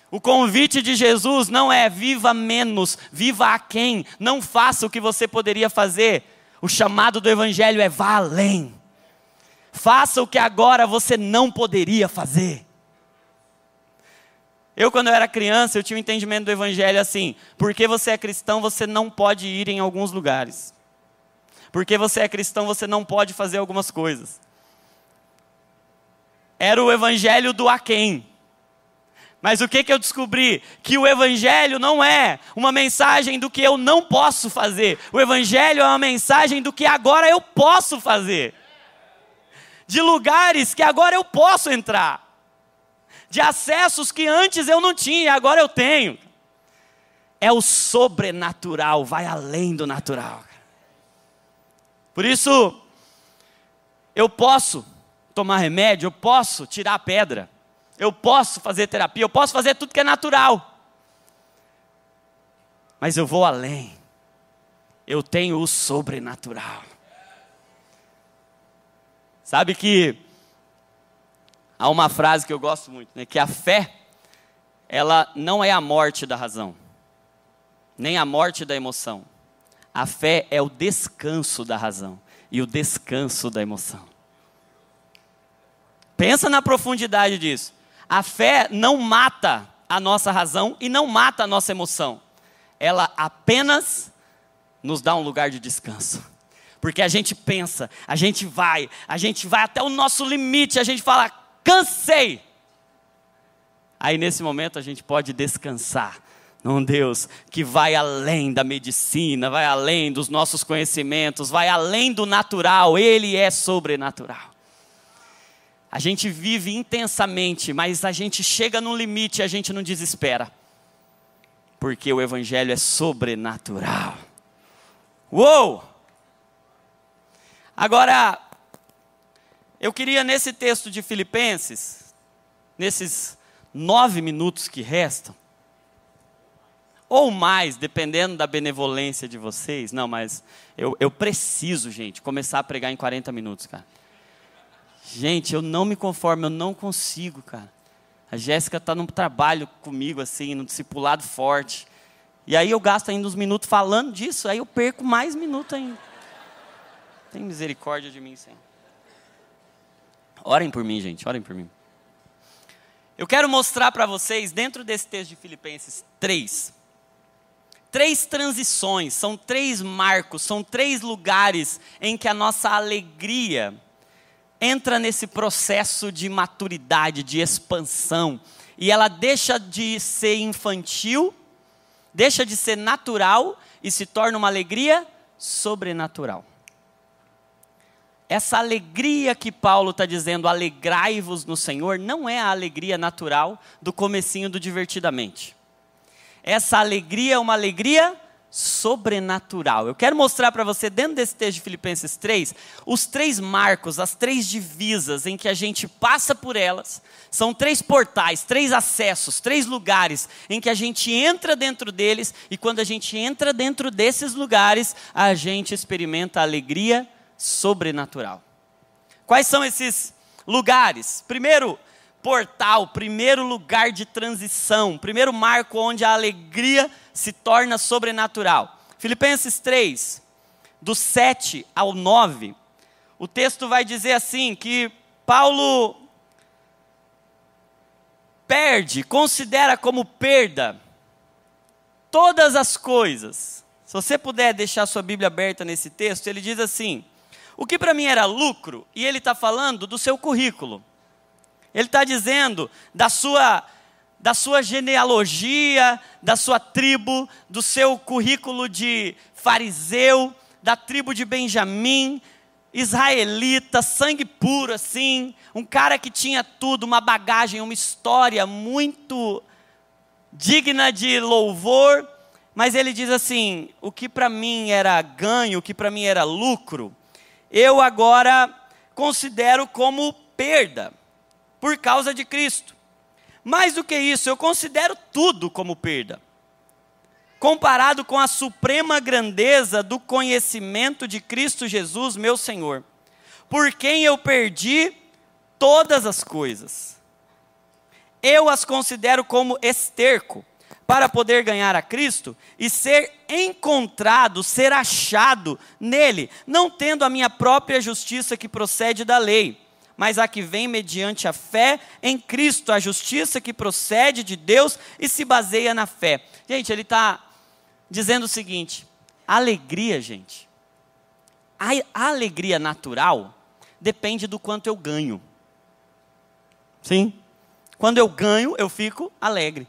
O convite de Jesus não é viva menos, viva a quem, não faça o que você poderia fazer. O chamado do Evangelho é vá além. Faça o que agora você não poderia fazer. Eu, quando eu era criança, eu tinha um entendimento do Evangelho assim: porque você é cristão, você não pode ir em alguns lugares. Porque você é cristão, você não pode fazer algumas coisas era o evangelho do Aquém. Mas o que, que eu descobri? Que o Evangelho não é uma mensagem do que eu não posso fazer. O Evangelho é uma mensagem do que agora eu posso fazer. De lugares que agora eu posso entrar. De acessos que antes eu não tinha, agora eu tenho. É o sobrenatural, vai além do natural. Por isso, eu posso tomar remédio, eu posso tirar a pedra, eu posso fazer terapia, eu posso fazer tudo que é natural. Mas eu vou além. Eu tenho o sobrenatural. Sabe que há uma frase que eu gosto muito, né, que a fé ela não é a morte da razão, nem a morte da emoção. A fé é o descanso da razão e o descanso da emoção. Pensa na profundidade disso. A fé não mata a nossa razão e não mata a nossa emoção. Ela apenas nos dá um lugar de descanso. Porque a gente pensa, a gente vai, a gente vai até o nosso limite, a gente fala, cansei. Aí nesse momento a gente pode descansar num Deus que vai além da medicina, vai além dos nossos conhecimentos, vai além do natural, Ele é sobrenatural. A gente vive intensamente, mas a gente chega no limite e a gente não desespera. Porque o Evangelho é sobrenatural. Uou! Agora, eu queria nesse texto de Filipenses, nesses nove minutos que restam, ou mais, dependendo da benevolência de vocês. Não, mas eu, eu preciso, gente, começar a pregar em 40 minutos, cara. Gente, eu não me conformo, eu não consigo, cara. A Jéssica está num trabalho comigo, assim, num discipulado forte. E aí eu gasto ainda uns minutos falando disso, aí eu perco mais minutos ainda. Tem misericórdia de mim, Senhor. Orem por mim, gente, orem por mim. Eu quero mostrar para vocês, dentro desse texto de Filipenses 3, três transições, são três marcos, são três lugares em que a nossa alegria entra nesse processo de maturidade, de expansão, e ela deixa de ser infantil, deixa de ser natural e se torna uma alegria sobrenatural. Essa alegria que Paulo está dizendo, alegrai-vos no Senhor, não é a alegria natural do comecinho do divertidamente. Essa alegria é uma alegria sobrenatural. Eu quero mostrar para você, dentro desse texto de Filipenses 3, os três marcos, as três divisas em que a gente passa por elas. São três portais, três acessos, três lugares em que a gente entra dentro deles, e quando a gente entra dentro desses lugares, a gente experimenta a alegria sobrenatural. Quais são esses lugares? Primeiro, portal, primeiro lugar de transição, primeiro marco onde a alegria se torna sobrenatural. Filipenses 3, do 7 ao 9, o texto vai dizer assim: que Paulo perde, considera como perda todas as coisas. Se você puder deixar sua Bíblia aberta nesse texto, ele diz assim: o que para mim era lucro, e ele está falando do seu currículo. Ele está dizendo da sua, da sua genealogia, da sua tribo, do seu currículo de fariseu, da tribo de Benjamim, israelita, sangue puro assim, um cara que tinha tudo, uma bagagem, uma história muito digna de louvor, mas ele diz assim: o que para mim era ganho, o que para mim era lucro, eu agora considero como perda por causa de Cristo. Mais do que isso, eu considero tudo como perda. Comparado com a suprema grandeza do conhecimento de Cristo Jesus, meu Senhor, por quem eu perdi todas as coisas. Eu as considero como esterco para poder ganhar a Cristo e ser encontrado, ser achado nele, não tendo a minha própria justiça que procede da lei mas a que vem mediante a fé em Cristo, a justiça que procede de Deus e se baseia na fé. Gente, ele está dizendo o seguinte: alegria, gente, a, alegria natural depende do quanto eu ganho. Sim? Quando eu ganho, eu fico alegre.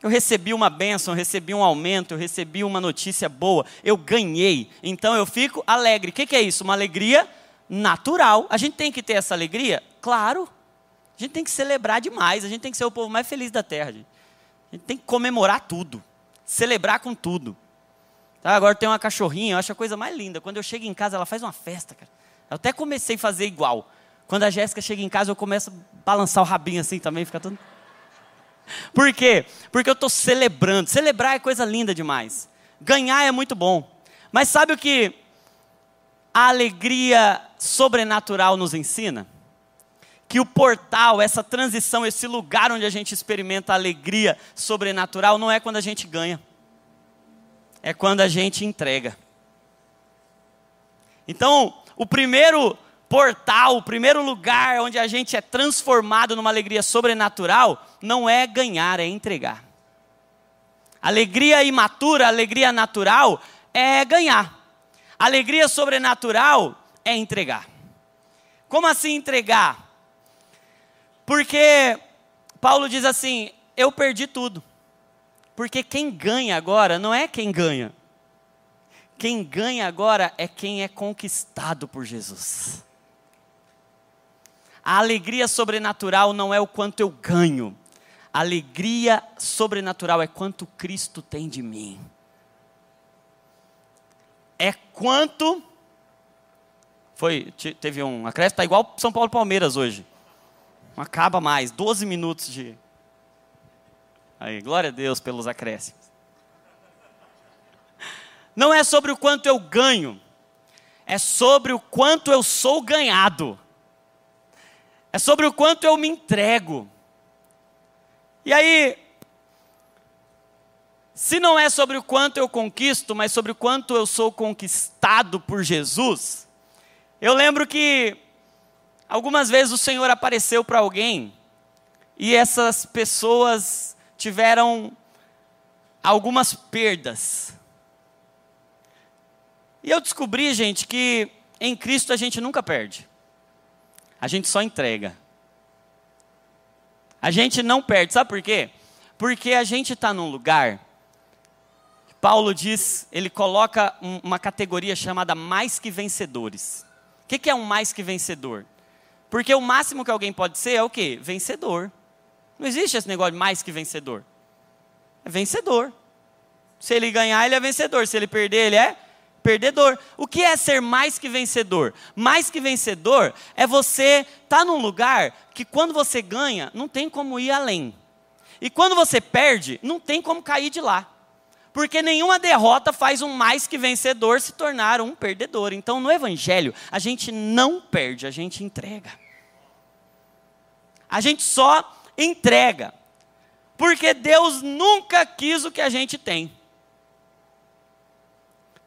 Eu recebi uma bênção, eu recebi um aumento, eu recebi uma notícia boa, eu ganhei, então eu fico alegre. O que, que é isso? Uma alegria natural. A gente tem que ter essa alegria? Claro. A gente tem que celebrar demais. A gente tem que ser o povo mais feliz da terra. Gente. A gente tem que comemorar tudo. Celebrar com tudo. Tá? Agora tem uma cachorrinha, eu acho a coisa mais linda. Quando eu chego em casa, ela faz uma festa, cara. Eu até comecei a fazer igual. Quando a Jéssica chega em casa, eu começo a balançar o rabinho assim também, fica tudo. Por quê? Porque eu estou celebrando. Celebrar é coisa linda demais. Ganhar é muito bom. Mas sabe o que a alegria sobrenatural nos ensina? Que o portal, essa transição, esse lugar onde a gente experimenta a alegria sobrenatural, não é quando a gente ganha, é quando a gente entrega. Então, o primeiro portal, o primeiro lugar onde a gente é transformado numa alegria sobrenatural, não é ganhar, é entregar. Alegria imatura, alegria natural é ganhar. Alegria sobrenatural é entregar. Como assim entregar? Porque Paulo diz assim: eu perdi tudo. Porque quem ganha agora não é quem ganha. Quem ganha agora é quem é conquistado por Jesus. A alegria sobrenatural não é o quanto eu ganho. A alegria sobrenatural é quanto Cristo tem de mim. É quanto. Foi, teve um acréscimo, está igual São Paulo Palmeiras hoje. Não acaba mais, 12 minutos de. Aí, glória a Deus pelos acréscimos. Não é sobre o quanto eu ganho, é sobre o quanto eu sou ganhado. É sobre o quanto eu me entrego. E aí, se não é sobre o quanto eu conquisto, mas sobre o quanto eu sou conquistado por Jesus, eu lembro que algumas vezes o Senhor apareceu para alguém e essas pessoas tiveram algumas perdas. E eu descobri, gente, que em Cristo a gente nunca perde. A gente só entrega. A gente não perde, sabe por quê? Porque a gente está num lugar. Paulo diz, ele coloca um, uma categoria chamada mais que vencedores. O que, que é um mais que vencedor? Porque o máximo que alguém pode ser é o quê? Vencedor. Não existe esse negócio de mais que vencedor. É vencedor. Se ele ganhar, ele é vencedor. Se ele perder, ele é perdedor. O que é ser mais que vencedor? Mais que vencedor é você estar tá num lugar que quando você ganha, não tem como ir além. E quando você perde, não tem como cair de lá. Porque nenhuma derrota faz um mais que vencedor se tornar um perdedor. Então, no Evangelho, a gente não perde, a gente entrega. A gente só entrega. Porque Deus nunca quis o que a gente tem.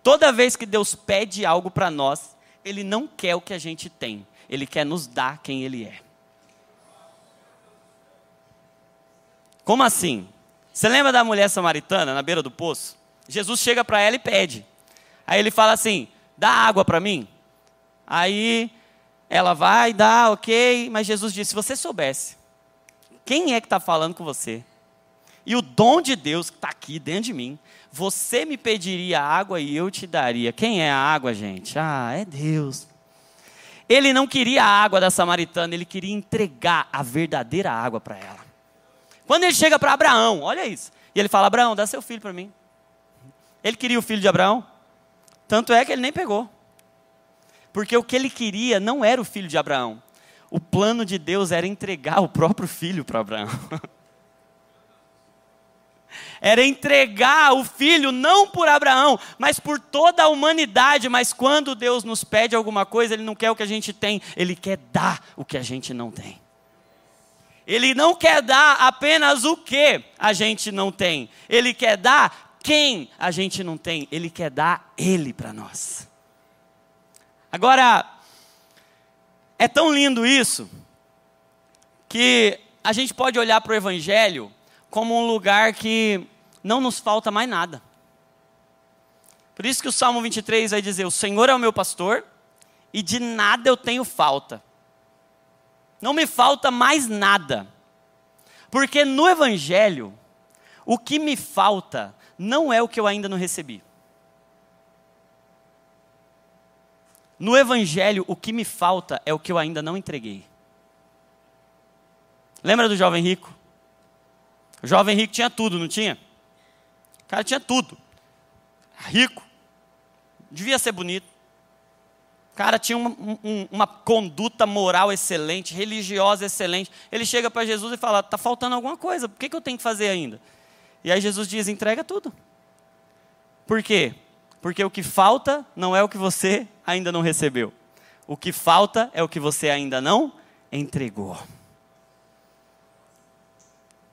Toda vez que Deus pede algo para nós, Ele não quer o que a gente tem, Ele quer nos dar quem Ele é. Como assim? Você lembra da mulher samaritana na beira do poço? Jesus chega para ela e pede. Aí ele fala assim: dá água para mim. Aí ela vai, dá, ok. Mas Jesus disse: se você soubesse, quem é que está falando com você? E o dom de Deus que está aqui dentro de mim, você me pediria água e eu te daria. Quem é a água, gente? Ah, é Deus. Ele não queria a água da samaritana, ele queria entregar a verdadeira água para ela. Quando ele chega para Abraão, olha isso. E ele fala: Abraão, dá seu filho para mim. Ele queria o filho de Abraão. Tanto é que ele nem pegou. Porque o que ele queria não era o filho de Abraão. O plano de Deus era entregar o próprio filho para Abraão. era entregar o filho não por Abraão, mas por toda a humanidade. Mas quando Deus nos pede alguma coisa, Ele não quer o que a gente tem, Ele quer dar o que a gente não tem. Ele não quer dar apenas o que a gente não tem, Ele quer dar quem a gente não tem, Ele quer dar Ele para nós. Agora, é tão lindo isso, que a gente pode olhar para o Evangelho como um lugar que não nos falta mais nada. Por isso que o Salmo 23 vai dizer: O Senhor é o meu pastor e de nada eu tenho falta. Não me falta mais nada. Porque no Evangelho, o que me falta não é o que eu ainda não recebi. No Evangelho, o que me falta é o que eu ainda não entreguei. Lembra do jovem rico? O jovem rico tinha tudo, não tinha? cara tinha tudo. Rico. Devia ser bonito. Cara tinha uma, um, uma conduta moral excelente, religiosa excelente. Ele chega para Jesus e fala: está faltando alguma coisa, o que, que eu tenho que fazer ainda? E aí Jesus diz: entrega tudo. Por quê? Porque o que falta não é o que você ainda não recebeu. O que falta é o que você ainda não entregou.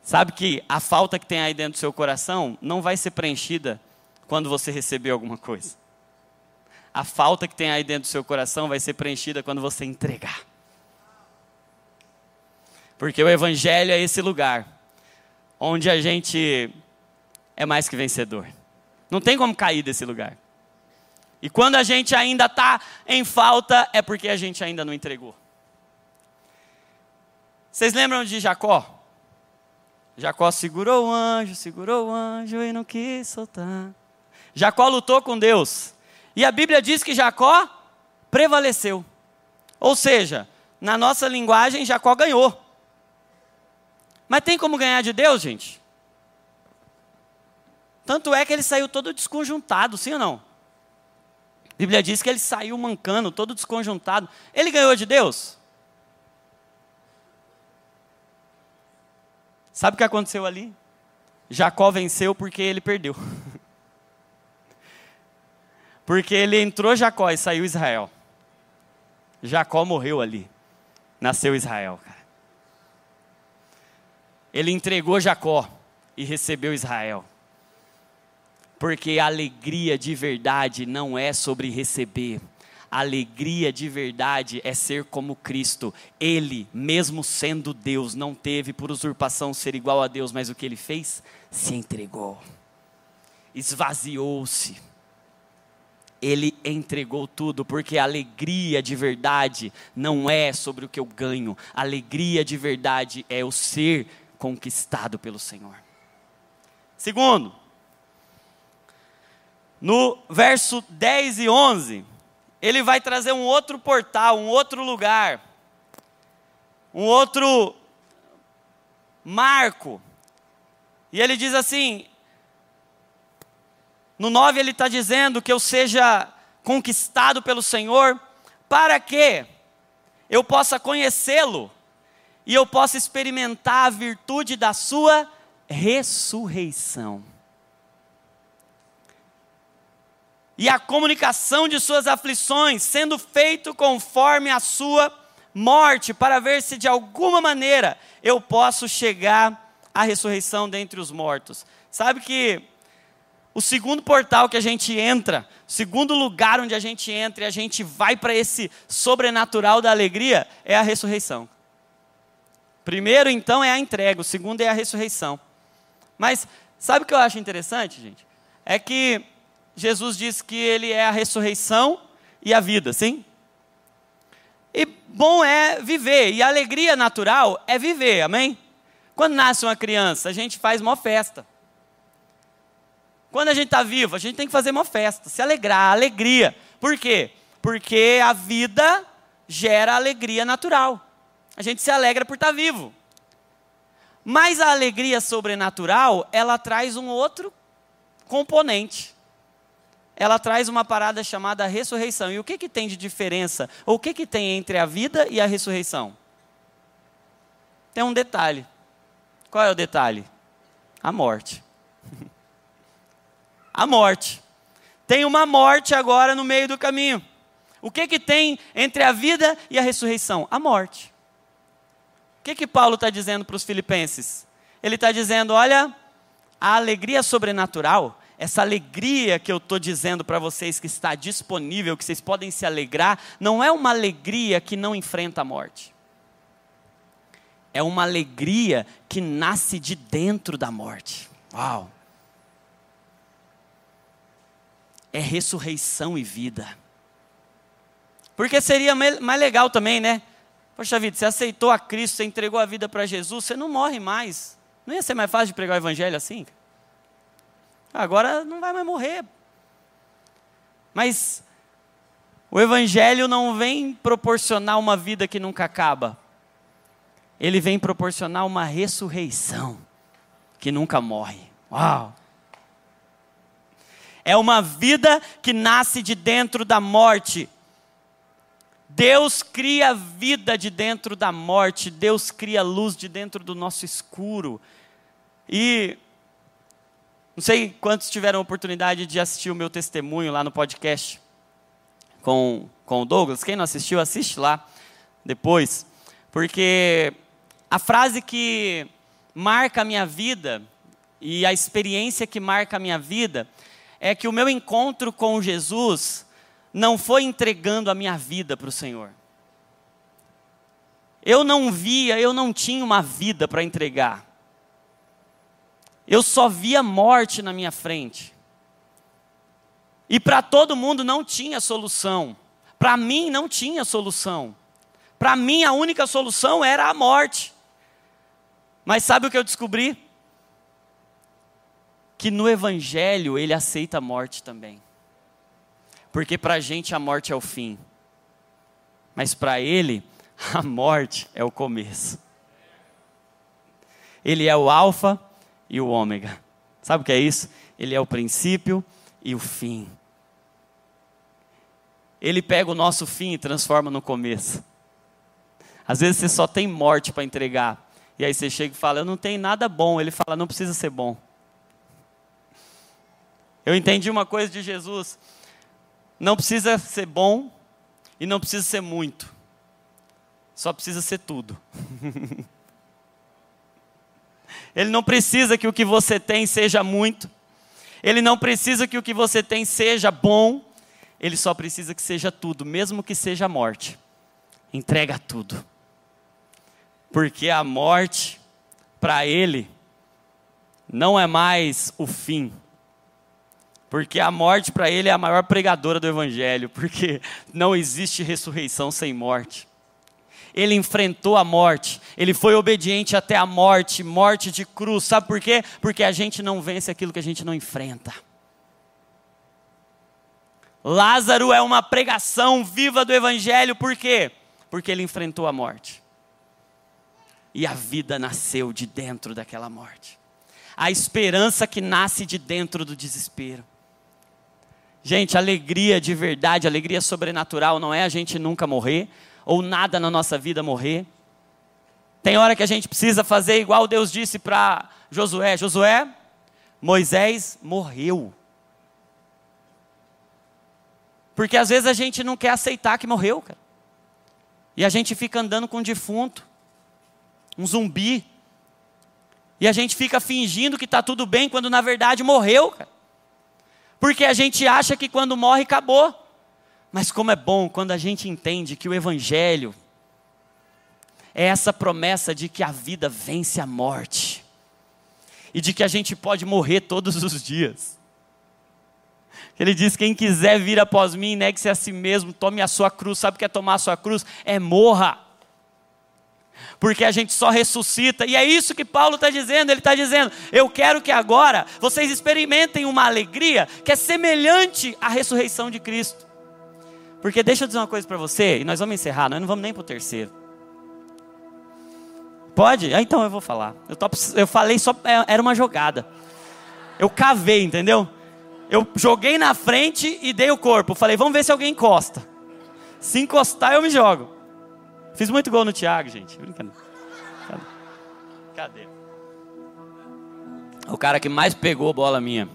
Sabe que a falta que tem aí dentro do seu coração não vai ser preenchida quando você receber alguma coisa. A falta que tem aí dentro do seu coração vai ser preenchida quando você entregar. Porque o Evangelho é esse lugar onde a gente é mais que vencedor. Não tem como cair desse lugar. E quando a gente ainda está em falta, é porque a gente ainda não entregou. Vocês lembram de Jacó? Jacó segurou o anjo, segurou o anjo e não quis soltar. Jacó lutou com Deus. E a Bíblia diz que Jacó prevaleceu. Ou seja, na nossa linguagem, Jacó ganhou. Mas tem como ganhar de Deus, gente? Tanto é que ele saiu todo desconjuntado, sim ou não? A Bíblia diz que ele saiu mancando, todo desconjuntado. Ele ganhou de Deus? Sabe o que aconteceu ali? Jacó venceu porque ele perdeu. porque ele entrou Jacó e saiu Israel. Jacó morreu ali. Nasceu Israel, cara. Ele entregou Jacó e recebeu Israel. Porque a alegria de verdade não é sobre receber, a alegria de verdade é ser como Cristo. Ele, mesmo sendo Deus, não teve por usurpação ser igual a Deus, mas o que ele fez? Se entregou. Esvaziou-se. Ele entregou tudo, porque a alegria de verdade não é sobre o que eu ganho. A alegria de verdade é o ser conquistado pelo Senhor. Segundo, no verso 10 e 11, ele vai trazer um outro portal, um outro lugar, um outro marco. E ele diz assim: no 9 ele está dizendo que eu seja conquistado pelo Senhor, para que eu possa conhecê-lo e eu possa experimentar a virtude da sua ressurreição. e a comunicação de suas aflições, sendo feito conforme a sua morte, para ver se de alguma maneira eu posso chegar à ressurreição dentre os mortos. Sabe que o segundo portal que a gente entra, segundo lugar onde a gente entra e a gente vai para esse sobrenatural da alegria é a ressurreição. Primeiro, então, é a entrega, o segundo é a ressurreição. Mas sabe o que eu acho interessante, gente? É que Jesus diz que ele é a ressurreição e a vida, sim? E bom é viver, e a alegria natural é viver, amém? Quando nasce uma criança, a gente faz uma festa. Quando a gente está vivo, a gente tem que fazer uma festa, se alegrar, alegria. Por quê? Porque a vida gera alegria natural. A gente se alegra por estar tá vivo. Mas a alegria sobrenatural, ela traz um outro componente ela traz uma parada chamada ressurreição. E o que, que tem de diferença? Ou o que, que tem entre a vida e a ressurreição? Tem um detalhe. Qual é o detalhe? A morte. a morte. Tem uma morte agora no meio do caminho. O que, que tem entre a vida e a ressurreição? A morte. O que, que Paulo está dizendo para os filipenses? Ele está dizendo: olha, a alegria sobrenatural essa alegria que eu estou dizendo para vocês que está disponível, que vocês podem se alegrar, não é uma alegria que não enfrenta a morte. É uma alegria que nasce de dentro da morte. Uau! É ressurreição e vida. Porque seria mais legal também, né? Poxa vida, você aceitou a Cristo, você entregou a vida para Jesus, você não morre mais. Não ia ser mais fácil de pregar o Evangelho assim? Agora não vai mais morrer. Mas o Evangelho não vem proporcionar uma vida que nunca acaba. Ele vem proporcionar uma ressurreição que nunca morre. Uau! É uma vida que nasce de dentro da morte. Deus cria vida de dentro da morte, Deus cria luz de dentro do nosso escuro. E não sei quantos tiveram a oportunidade de assistir o meu testemunho lá no podcast com, com o Douglas. Quem não assistiu, assiste lá depois. Porque a frase que marca a minha vida e a experiência que marca a minha vida é que o meu encontro com Jesus não foi entregando a minha vida para o Senhor. Eu não via, eu não tinha uma vida para entregar. Eu só via morte na minha frente. E para todo mundo não tinha solução. Para mim não tinha solução. Para mim a única solução era a morte. Mas sabe o que eu descobri? Que no Evangelho ele aceita a morte também. Porque para a gente a morte é o fim. Mas para ele, a morte é o começo. Ele é o Alfa e o Ômega. Sabe o que é isso? Ele é o princípio e o fim. Ele pega o nosso fim e transforma no começo. Às vezes você só tem morte para entregar. E aí você chega e fala, eu não tenho nada bom. Ele fala, não precisa ser bom. Eu entendi uma coisa de Jesus. Não precisa ser bom e não precisa ser muito. Só precisa ser tudo. Ele não precisa que o que você tem seja muito. Ele não precisa que o que você tem seja bom. Ele só precisa que seja tudo, mesmo que seja morte. Entrega tudo. Porque a morte, para ele, não é mais o fim. Porque a morte para ele é a maior pregadora do evangelho, porque não existe ressurreição sem morte. Ele enfrentou a morte, ele foi obediente até a morte, morte de cruz. Sabe por quê? Porque a gente não vence aquilo que a gente não enfrenta. Lázaro é uma pregação viva do Evangelho, por quê? Porque ele enfrentou a morte. E a vida nasceu de dentro daquela morte. A esperança que nasce de dentro do desespero. Gente, alegria de verdade, alegria sobrenatural não é a gente nunca morrer, ou nada na nossa vida morrer. Tem hora que a gente precisa fazer igual Deus disse para Josué: Josué, Moisés morreu. Porque às vezes a gente não quer aceitar que morreu, cara. E a gente fica andando com um defunto, um zumbi. E a gente fica fingindo que está tudo bem quando na verdade morreu, cara. Porque a gente acha que quando morre acabou. Mas como é bom quando a gente entende que o Evangelho é essa promessa de que a vida vence a morte. E de que a gente pode morrer todos os dias. Ele diz: Quem quiser vir após mim, negue-se a si mesmo, tome a sua cruz. Sabe o que é tomar a sua cruz? É morra. Porque a gente só ressuscita, e é isso que Paulo está dizendo. Ele está dizendo: Eu quero que agora vocês experimentem uma alegria que é semelhante à ressurreição de Cristo. Porque deixa eu dizer uma coisa para você, e nós vamos encerrar, nós não vamos nem para o terceiro. Pode? Ah, então eu vou falar. Eu, tô, eu falei só, é, era uma jogada. Eu cavei, entendeu? Eu joguei na frente e dei o corpo. Falei, vamos ver se alguém encosta. Se encostar, eu me jogo. Fiz muito gol no Thiago, gente. Brincando. Cadê? O cara que mais pegou bola minha.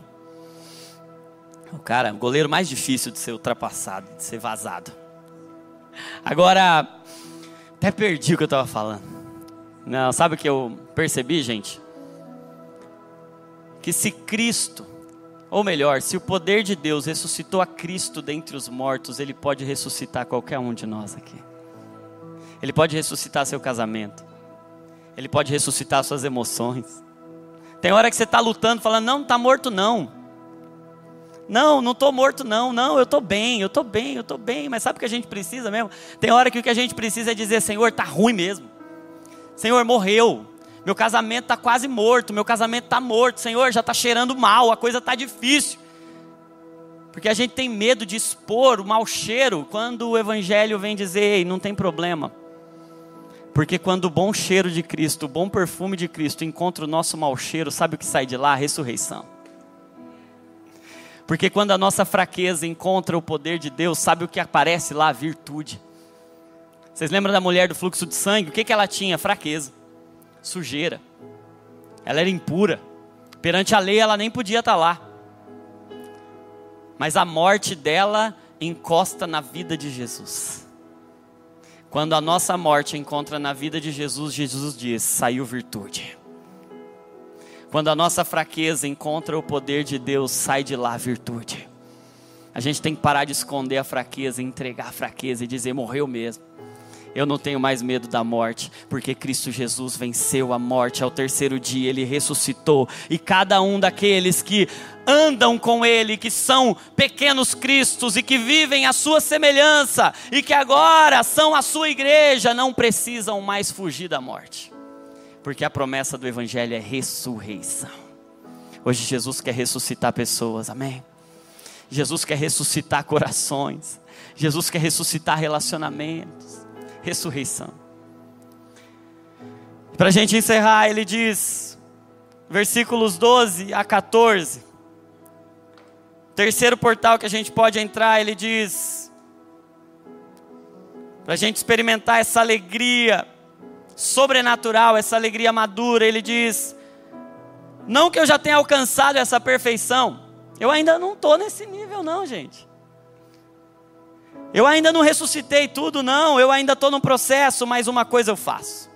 O cara, o goleiro mais difícil de ser ultrapassado, de ser vazado. Agora, até perdi o que eu estava falando. Não, sabe o que eu percebi, gente? Que se Cristo ou melhor, se o poder de Deus ressuscitou a Cristo dentre os mortos, Ele pode ressuscitar qualquer um de nós aqui. Ele pode ressuscitar seu casamento. Ele pode ressuscitar suas emoções. Tem hora que você está lutando, falando, não, não está morto não. Não, não estou morto não, não, eu estou bem, eu estou bem, eu estou bem. Mas sabe o que a gente precisa mesmo? Tem hora que o que a gente precisa é dizer, Senhor, está ruim mesmo. Senhor, morreu. Meu casamento está quase morto, meu casamento está morto, Senhor, já está cheirando mal, a coisa está difícil. Porque a gente tem medo de expor o mau cheiro quando o Evangelho vem dizer, ei, não tem problema. Porque quando o bom cheiro de Cristo, o bom perfume de Cristo encontra o nosso mau cheiro, sabe o que sai de lá? A ressurreição. Porque quando a nossa fraqueza encontra o poder de Deus, sabe o que aparece lá? A virtude. Vocês lembram da mulher do fluxo de sangue? O que, que ela tinha? Fraqueza sujeira. Ela era impura. Perante a lei ela nem podia estar lá. Mas a morte dela encosta na vida de Jesus. Quando a nossa morte encontra na vida de Jesus, Jesus diz: saiu virtude. Quando a nossa fraqueza encontra o poder de Deus, sai de lá virtude. A gente tem que parar de esconder a fraqueza, entregar a fraqueza e dizer: morreu mesmo. Eu não tenho mais medo da morte, porque Cristo Jesus venceu a morte ao terceiro dia, ele ressuscitou, e cada um daqueles que andam com ele, que são pequenos cristos e que vivem a sua semelhança e que agora são a sua igreja, não precisam mais fugir da morte. Porque a promessa do evangelho é ressurreição. Hoje Jesus quer ressuscitar pessoas, amém. Jesus quer ressuscitar corações. Jesus quer ressuscitar relacionamentos. Ressurreição. Para a gente encerrar, ele diz, versículos 12 a 14. Terceiro portal que a gente pode entrar, ele diz, para a gente experimentar essa alegria sobrenatural, essa alegria madura, ele diz: não que eu já tenha alcançado essa perfeição, eu ainda não estou nesse nível, não, gente. Eu ainda não ressuscitei tudo, não. Eu ainda estou no processo, mas uma coisa eu faço.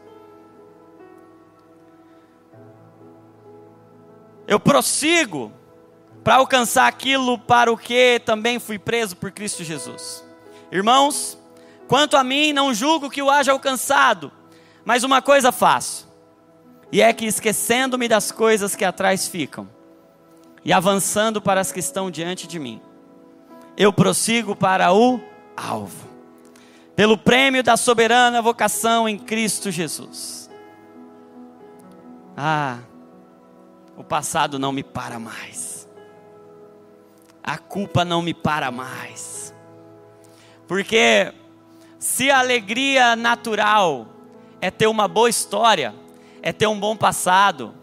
Eu prossigo para alcançar aquilo para o que também fui preso por Cristo Jesus. Irmãos, quanto a mim, não julgo que o haja alcançado, mas uma coisa faço, e é que esquecendo-me das coisas que atrás ficam, e avançando para as que estão diante de mim, eu prossigo para o alvo, pelo prêmio da soberana vocação em Cristo Jesus. Ah, o passado não me para mais, a culpa não me para mais, porque se a alegria natural é ter uma boa história, é ter um bom passado,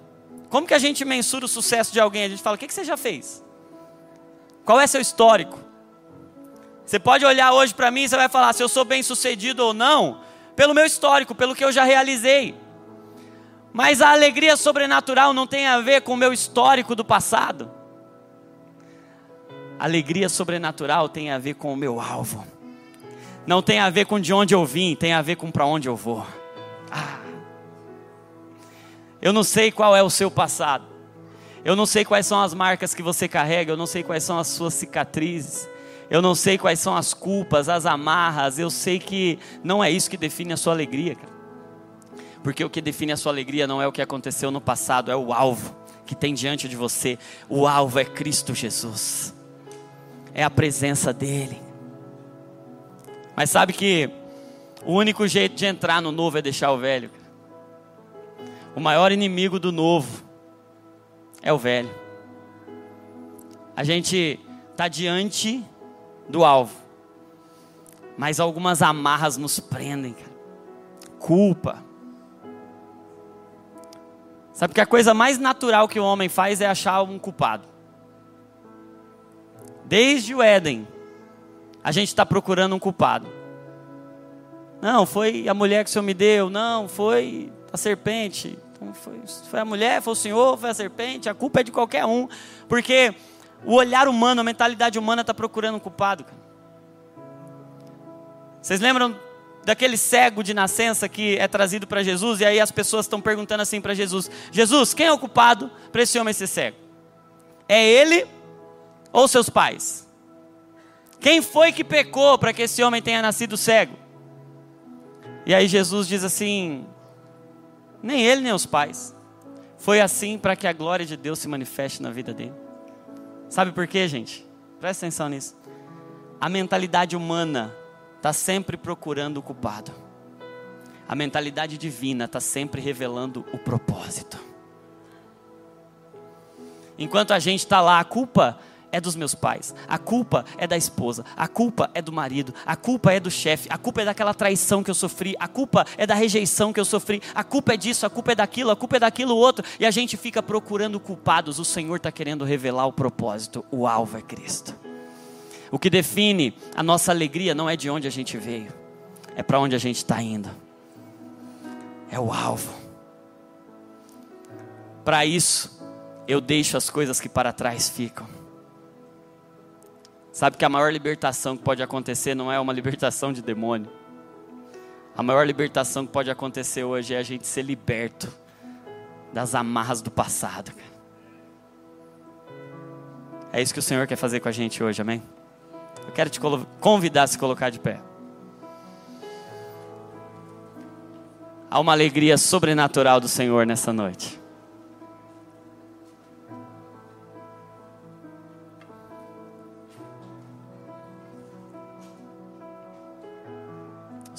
como que a gente mensura o sucesso de alguém? A gente fala: o que, você já fez? Qual é seu histórico? Você pode olhar hoje para mim e você vai falar se eu sou bem sucedido ou não, pelo meu histórico, pelo que eu já realizei. Mas a alegria sobrenatural não tem a ver com o meu histórico do passado. A alegria sobrenatural tem a ver com o meu alvo. Não tem a ver com de onde eu vim, tem a ver com para onde eu vou. Ah. Eu não sei qual é o seu passado. Eu não sei quais são as marcas que você carrega, eu não sei quais são as suas cicatrizes. Eu não sei quais são as culpas, as amarras. Eu sei que não é isso que define a sua alegria, cara. Porque o que define a sua alegria não é o que aconteceu no passado, é o alvo que tem diante de você. O alvo é Cristo Jesus. É a presença dele. Mas sabe que o único jeito de entrar no novo é deixar o velho. O maior inimigo do novo é o velho. A gente está diante do alvo, mas algumas amarras nos prendem, cara. Culpa. Sabe que a coisa mais natural que o homem faz é achar um culpado. Desde o Éden, a gente está procurando um culpado. Não, foi a mulher que o Senhor me deu. Não, foi a serpente. Então foi, foi a mulher, foi o senhor, foi a serpente, a culpa é de qualquer um, porque o olhar humano, a mentalidade humana está procurando um culpado. Vocês lembram daquele cego de nascença que é trazido para Jesus e aí as pessoas estão perguntando assim para Jesus: Jesus, quem é o culpado para esse homem ser cego? É ele ou seus pais? Quem foi que pecou para que esse homem tenha nascido cego? E aí Jesus diz assim: nem ele, nem os pais. Foi assim para que a glória de Deus se manifeste na vida dele. Sabe por quê, gente? Presta atenção nisso. A mentalidade humana está sempre procurando o culpado. A mentalidade divina está sempre revelando o propósito. Enquanto a gente está lá, a culpa é dos meus pais, a culpa é da esposa, a culpa é do marido, a culpa é do chefe, a culpa é daquela traição que eu sofri, a culpa é da rejeição que eu sofri, a culpa é disso, a culpa é daquilo, a culpa é daquilo outro, e a gente fica procurando culpados. O Senhor está querendo revelar o propósito, o alvo é Cristo. O que define a nossa alegria não é de onde a gente veio, é para onde a gente está indo, é o alvo. Para isso, eu deixo as coisas que para trás ficam Sabe que a maior libertação que pode acontecer não é uma libertação de demônio. A maior libertação que pode acontecer hoje é a gente ser liberto das amarras do passado. É isso que o Senhor quer fazer com a gente hoje, amém? Eu quero te convidar a se colocar de pé. Há uma alegria sobrenatural do Senhor nessa noite.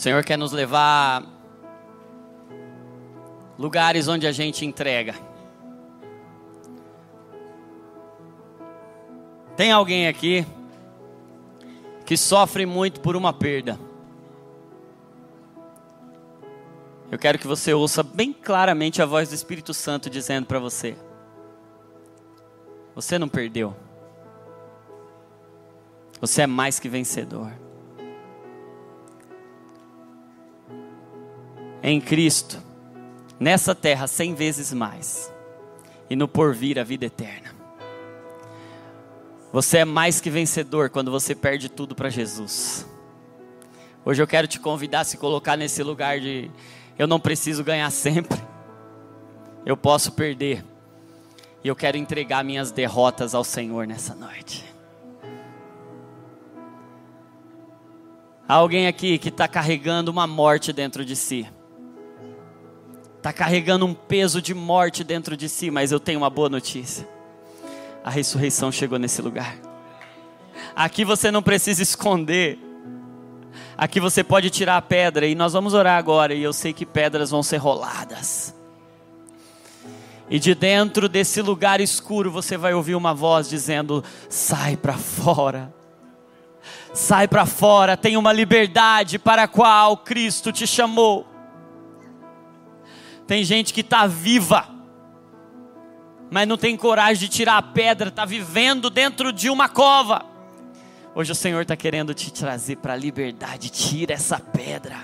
Senhor quer nos levar a lugares onde a gente entrega. Tem alguém aqui que sofre muito por uma perda? Eu quero que você ouça bem claramente a voz do Espírito Santo dizendo para você: Você não perdeu. Você é mais que vencedor. Em Cristo, nessa terra, cem vezes mais, e no porvir a vida eterna. Você é mais que vencedor quando você perde tudo para Jesus. Hoje eu quero te convidar a se colocar nesse lugar de eu não preciso ganhar sempre. Eu posso perder. E eu quero entregar minhas derrotas ao Senhor nessa noite. Há alguém aqui que está carregando uma morte dentro de si. Está carregando um peso de morte dentro de si, mas eu tenho uma boa notícia. A ressurreição chegou nesse lugar. Aqui você não precisa esconder Aqui você pode tirar a pedra e nós vamos orar agora. E eu sei que pedras vão ser roladas. E de dentro desse lugar escuro você vai ouvir uma voz dizendo: sai para fora. Sai para fora, tem uma liberdade para a qual Cristo te chamou. Tem gente que está viva, mas não tem coragem de tirar a pedra, está vivendo dentro de uma cova. Hoje o Senhor está querendo te trazer para a liberdade. Tira essa pedra.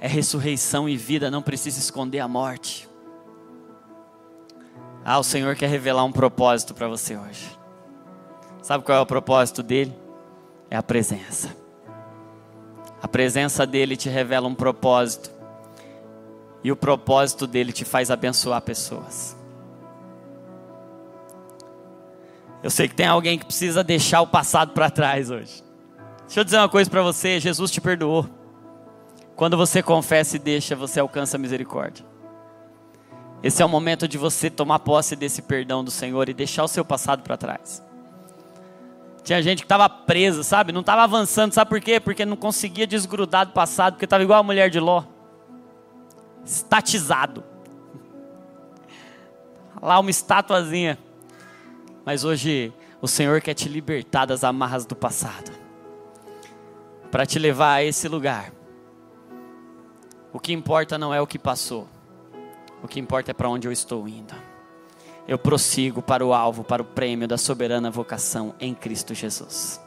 É ressurreição e vida, não precisa esconder a morte. Ah, o Senhor quer revelar um propósito para você hoje. Sabe qual é o propósito dele? É a presença. A presença dele te revela um propósito. E o propósito dele te faz abençoar pessoas. Eu sei que tem alguém que precisa deixar o passado para trás hoje. Deixa eu dizer uma coisa para você: Jesus te perdoou. Quando você confessa e deixa, você alcança a misericórdia. Esse é o momento de você tomar posse desse perdão do Senhor e deixar o seu passado para trás. Tinha gente que estava presa, sabe? Não estava avançando, sabe por quê? Porque não conseguia desgrudar do passado, porque estava igual a mulher de Ló estatizado. Lá uma estatuazinha. Mas hoje o Senhor quer te libertar das amarras do passado, para te levar a esse lugar. O que importa não é o que passou, o que importa é para onde eu estou indo. Eu prossigo para o alvo, para o prêmio da soberana vocação em Cristo Jesus.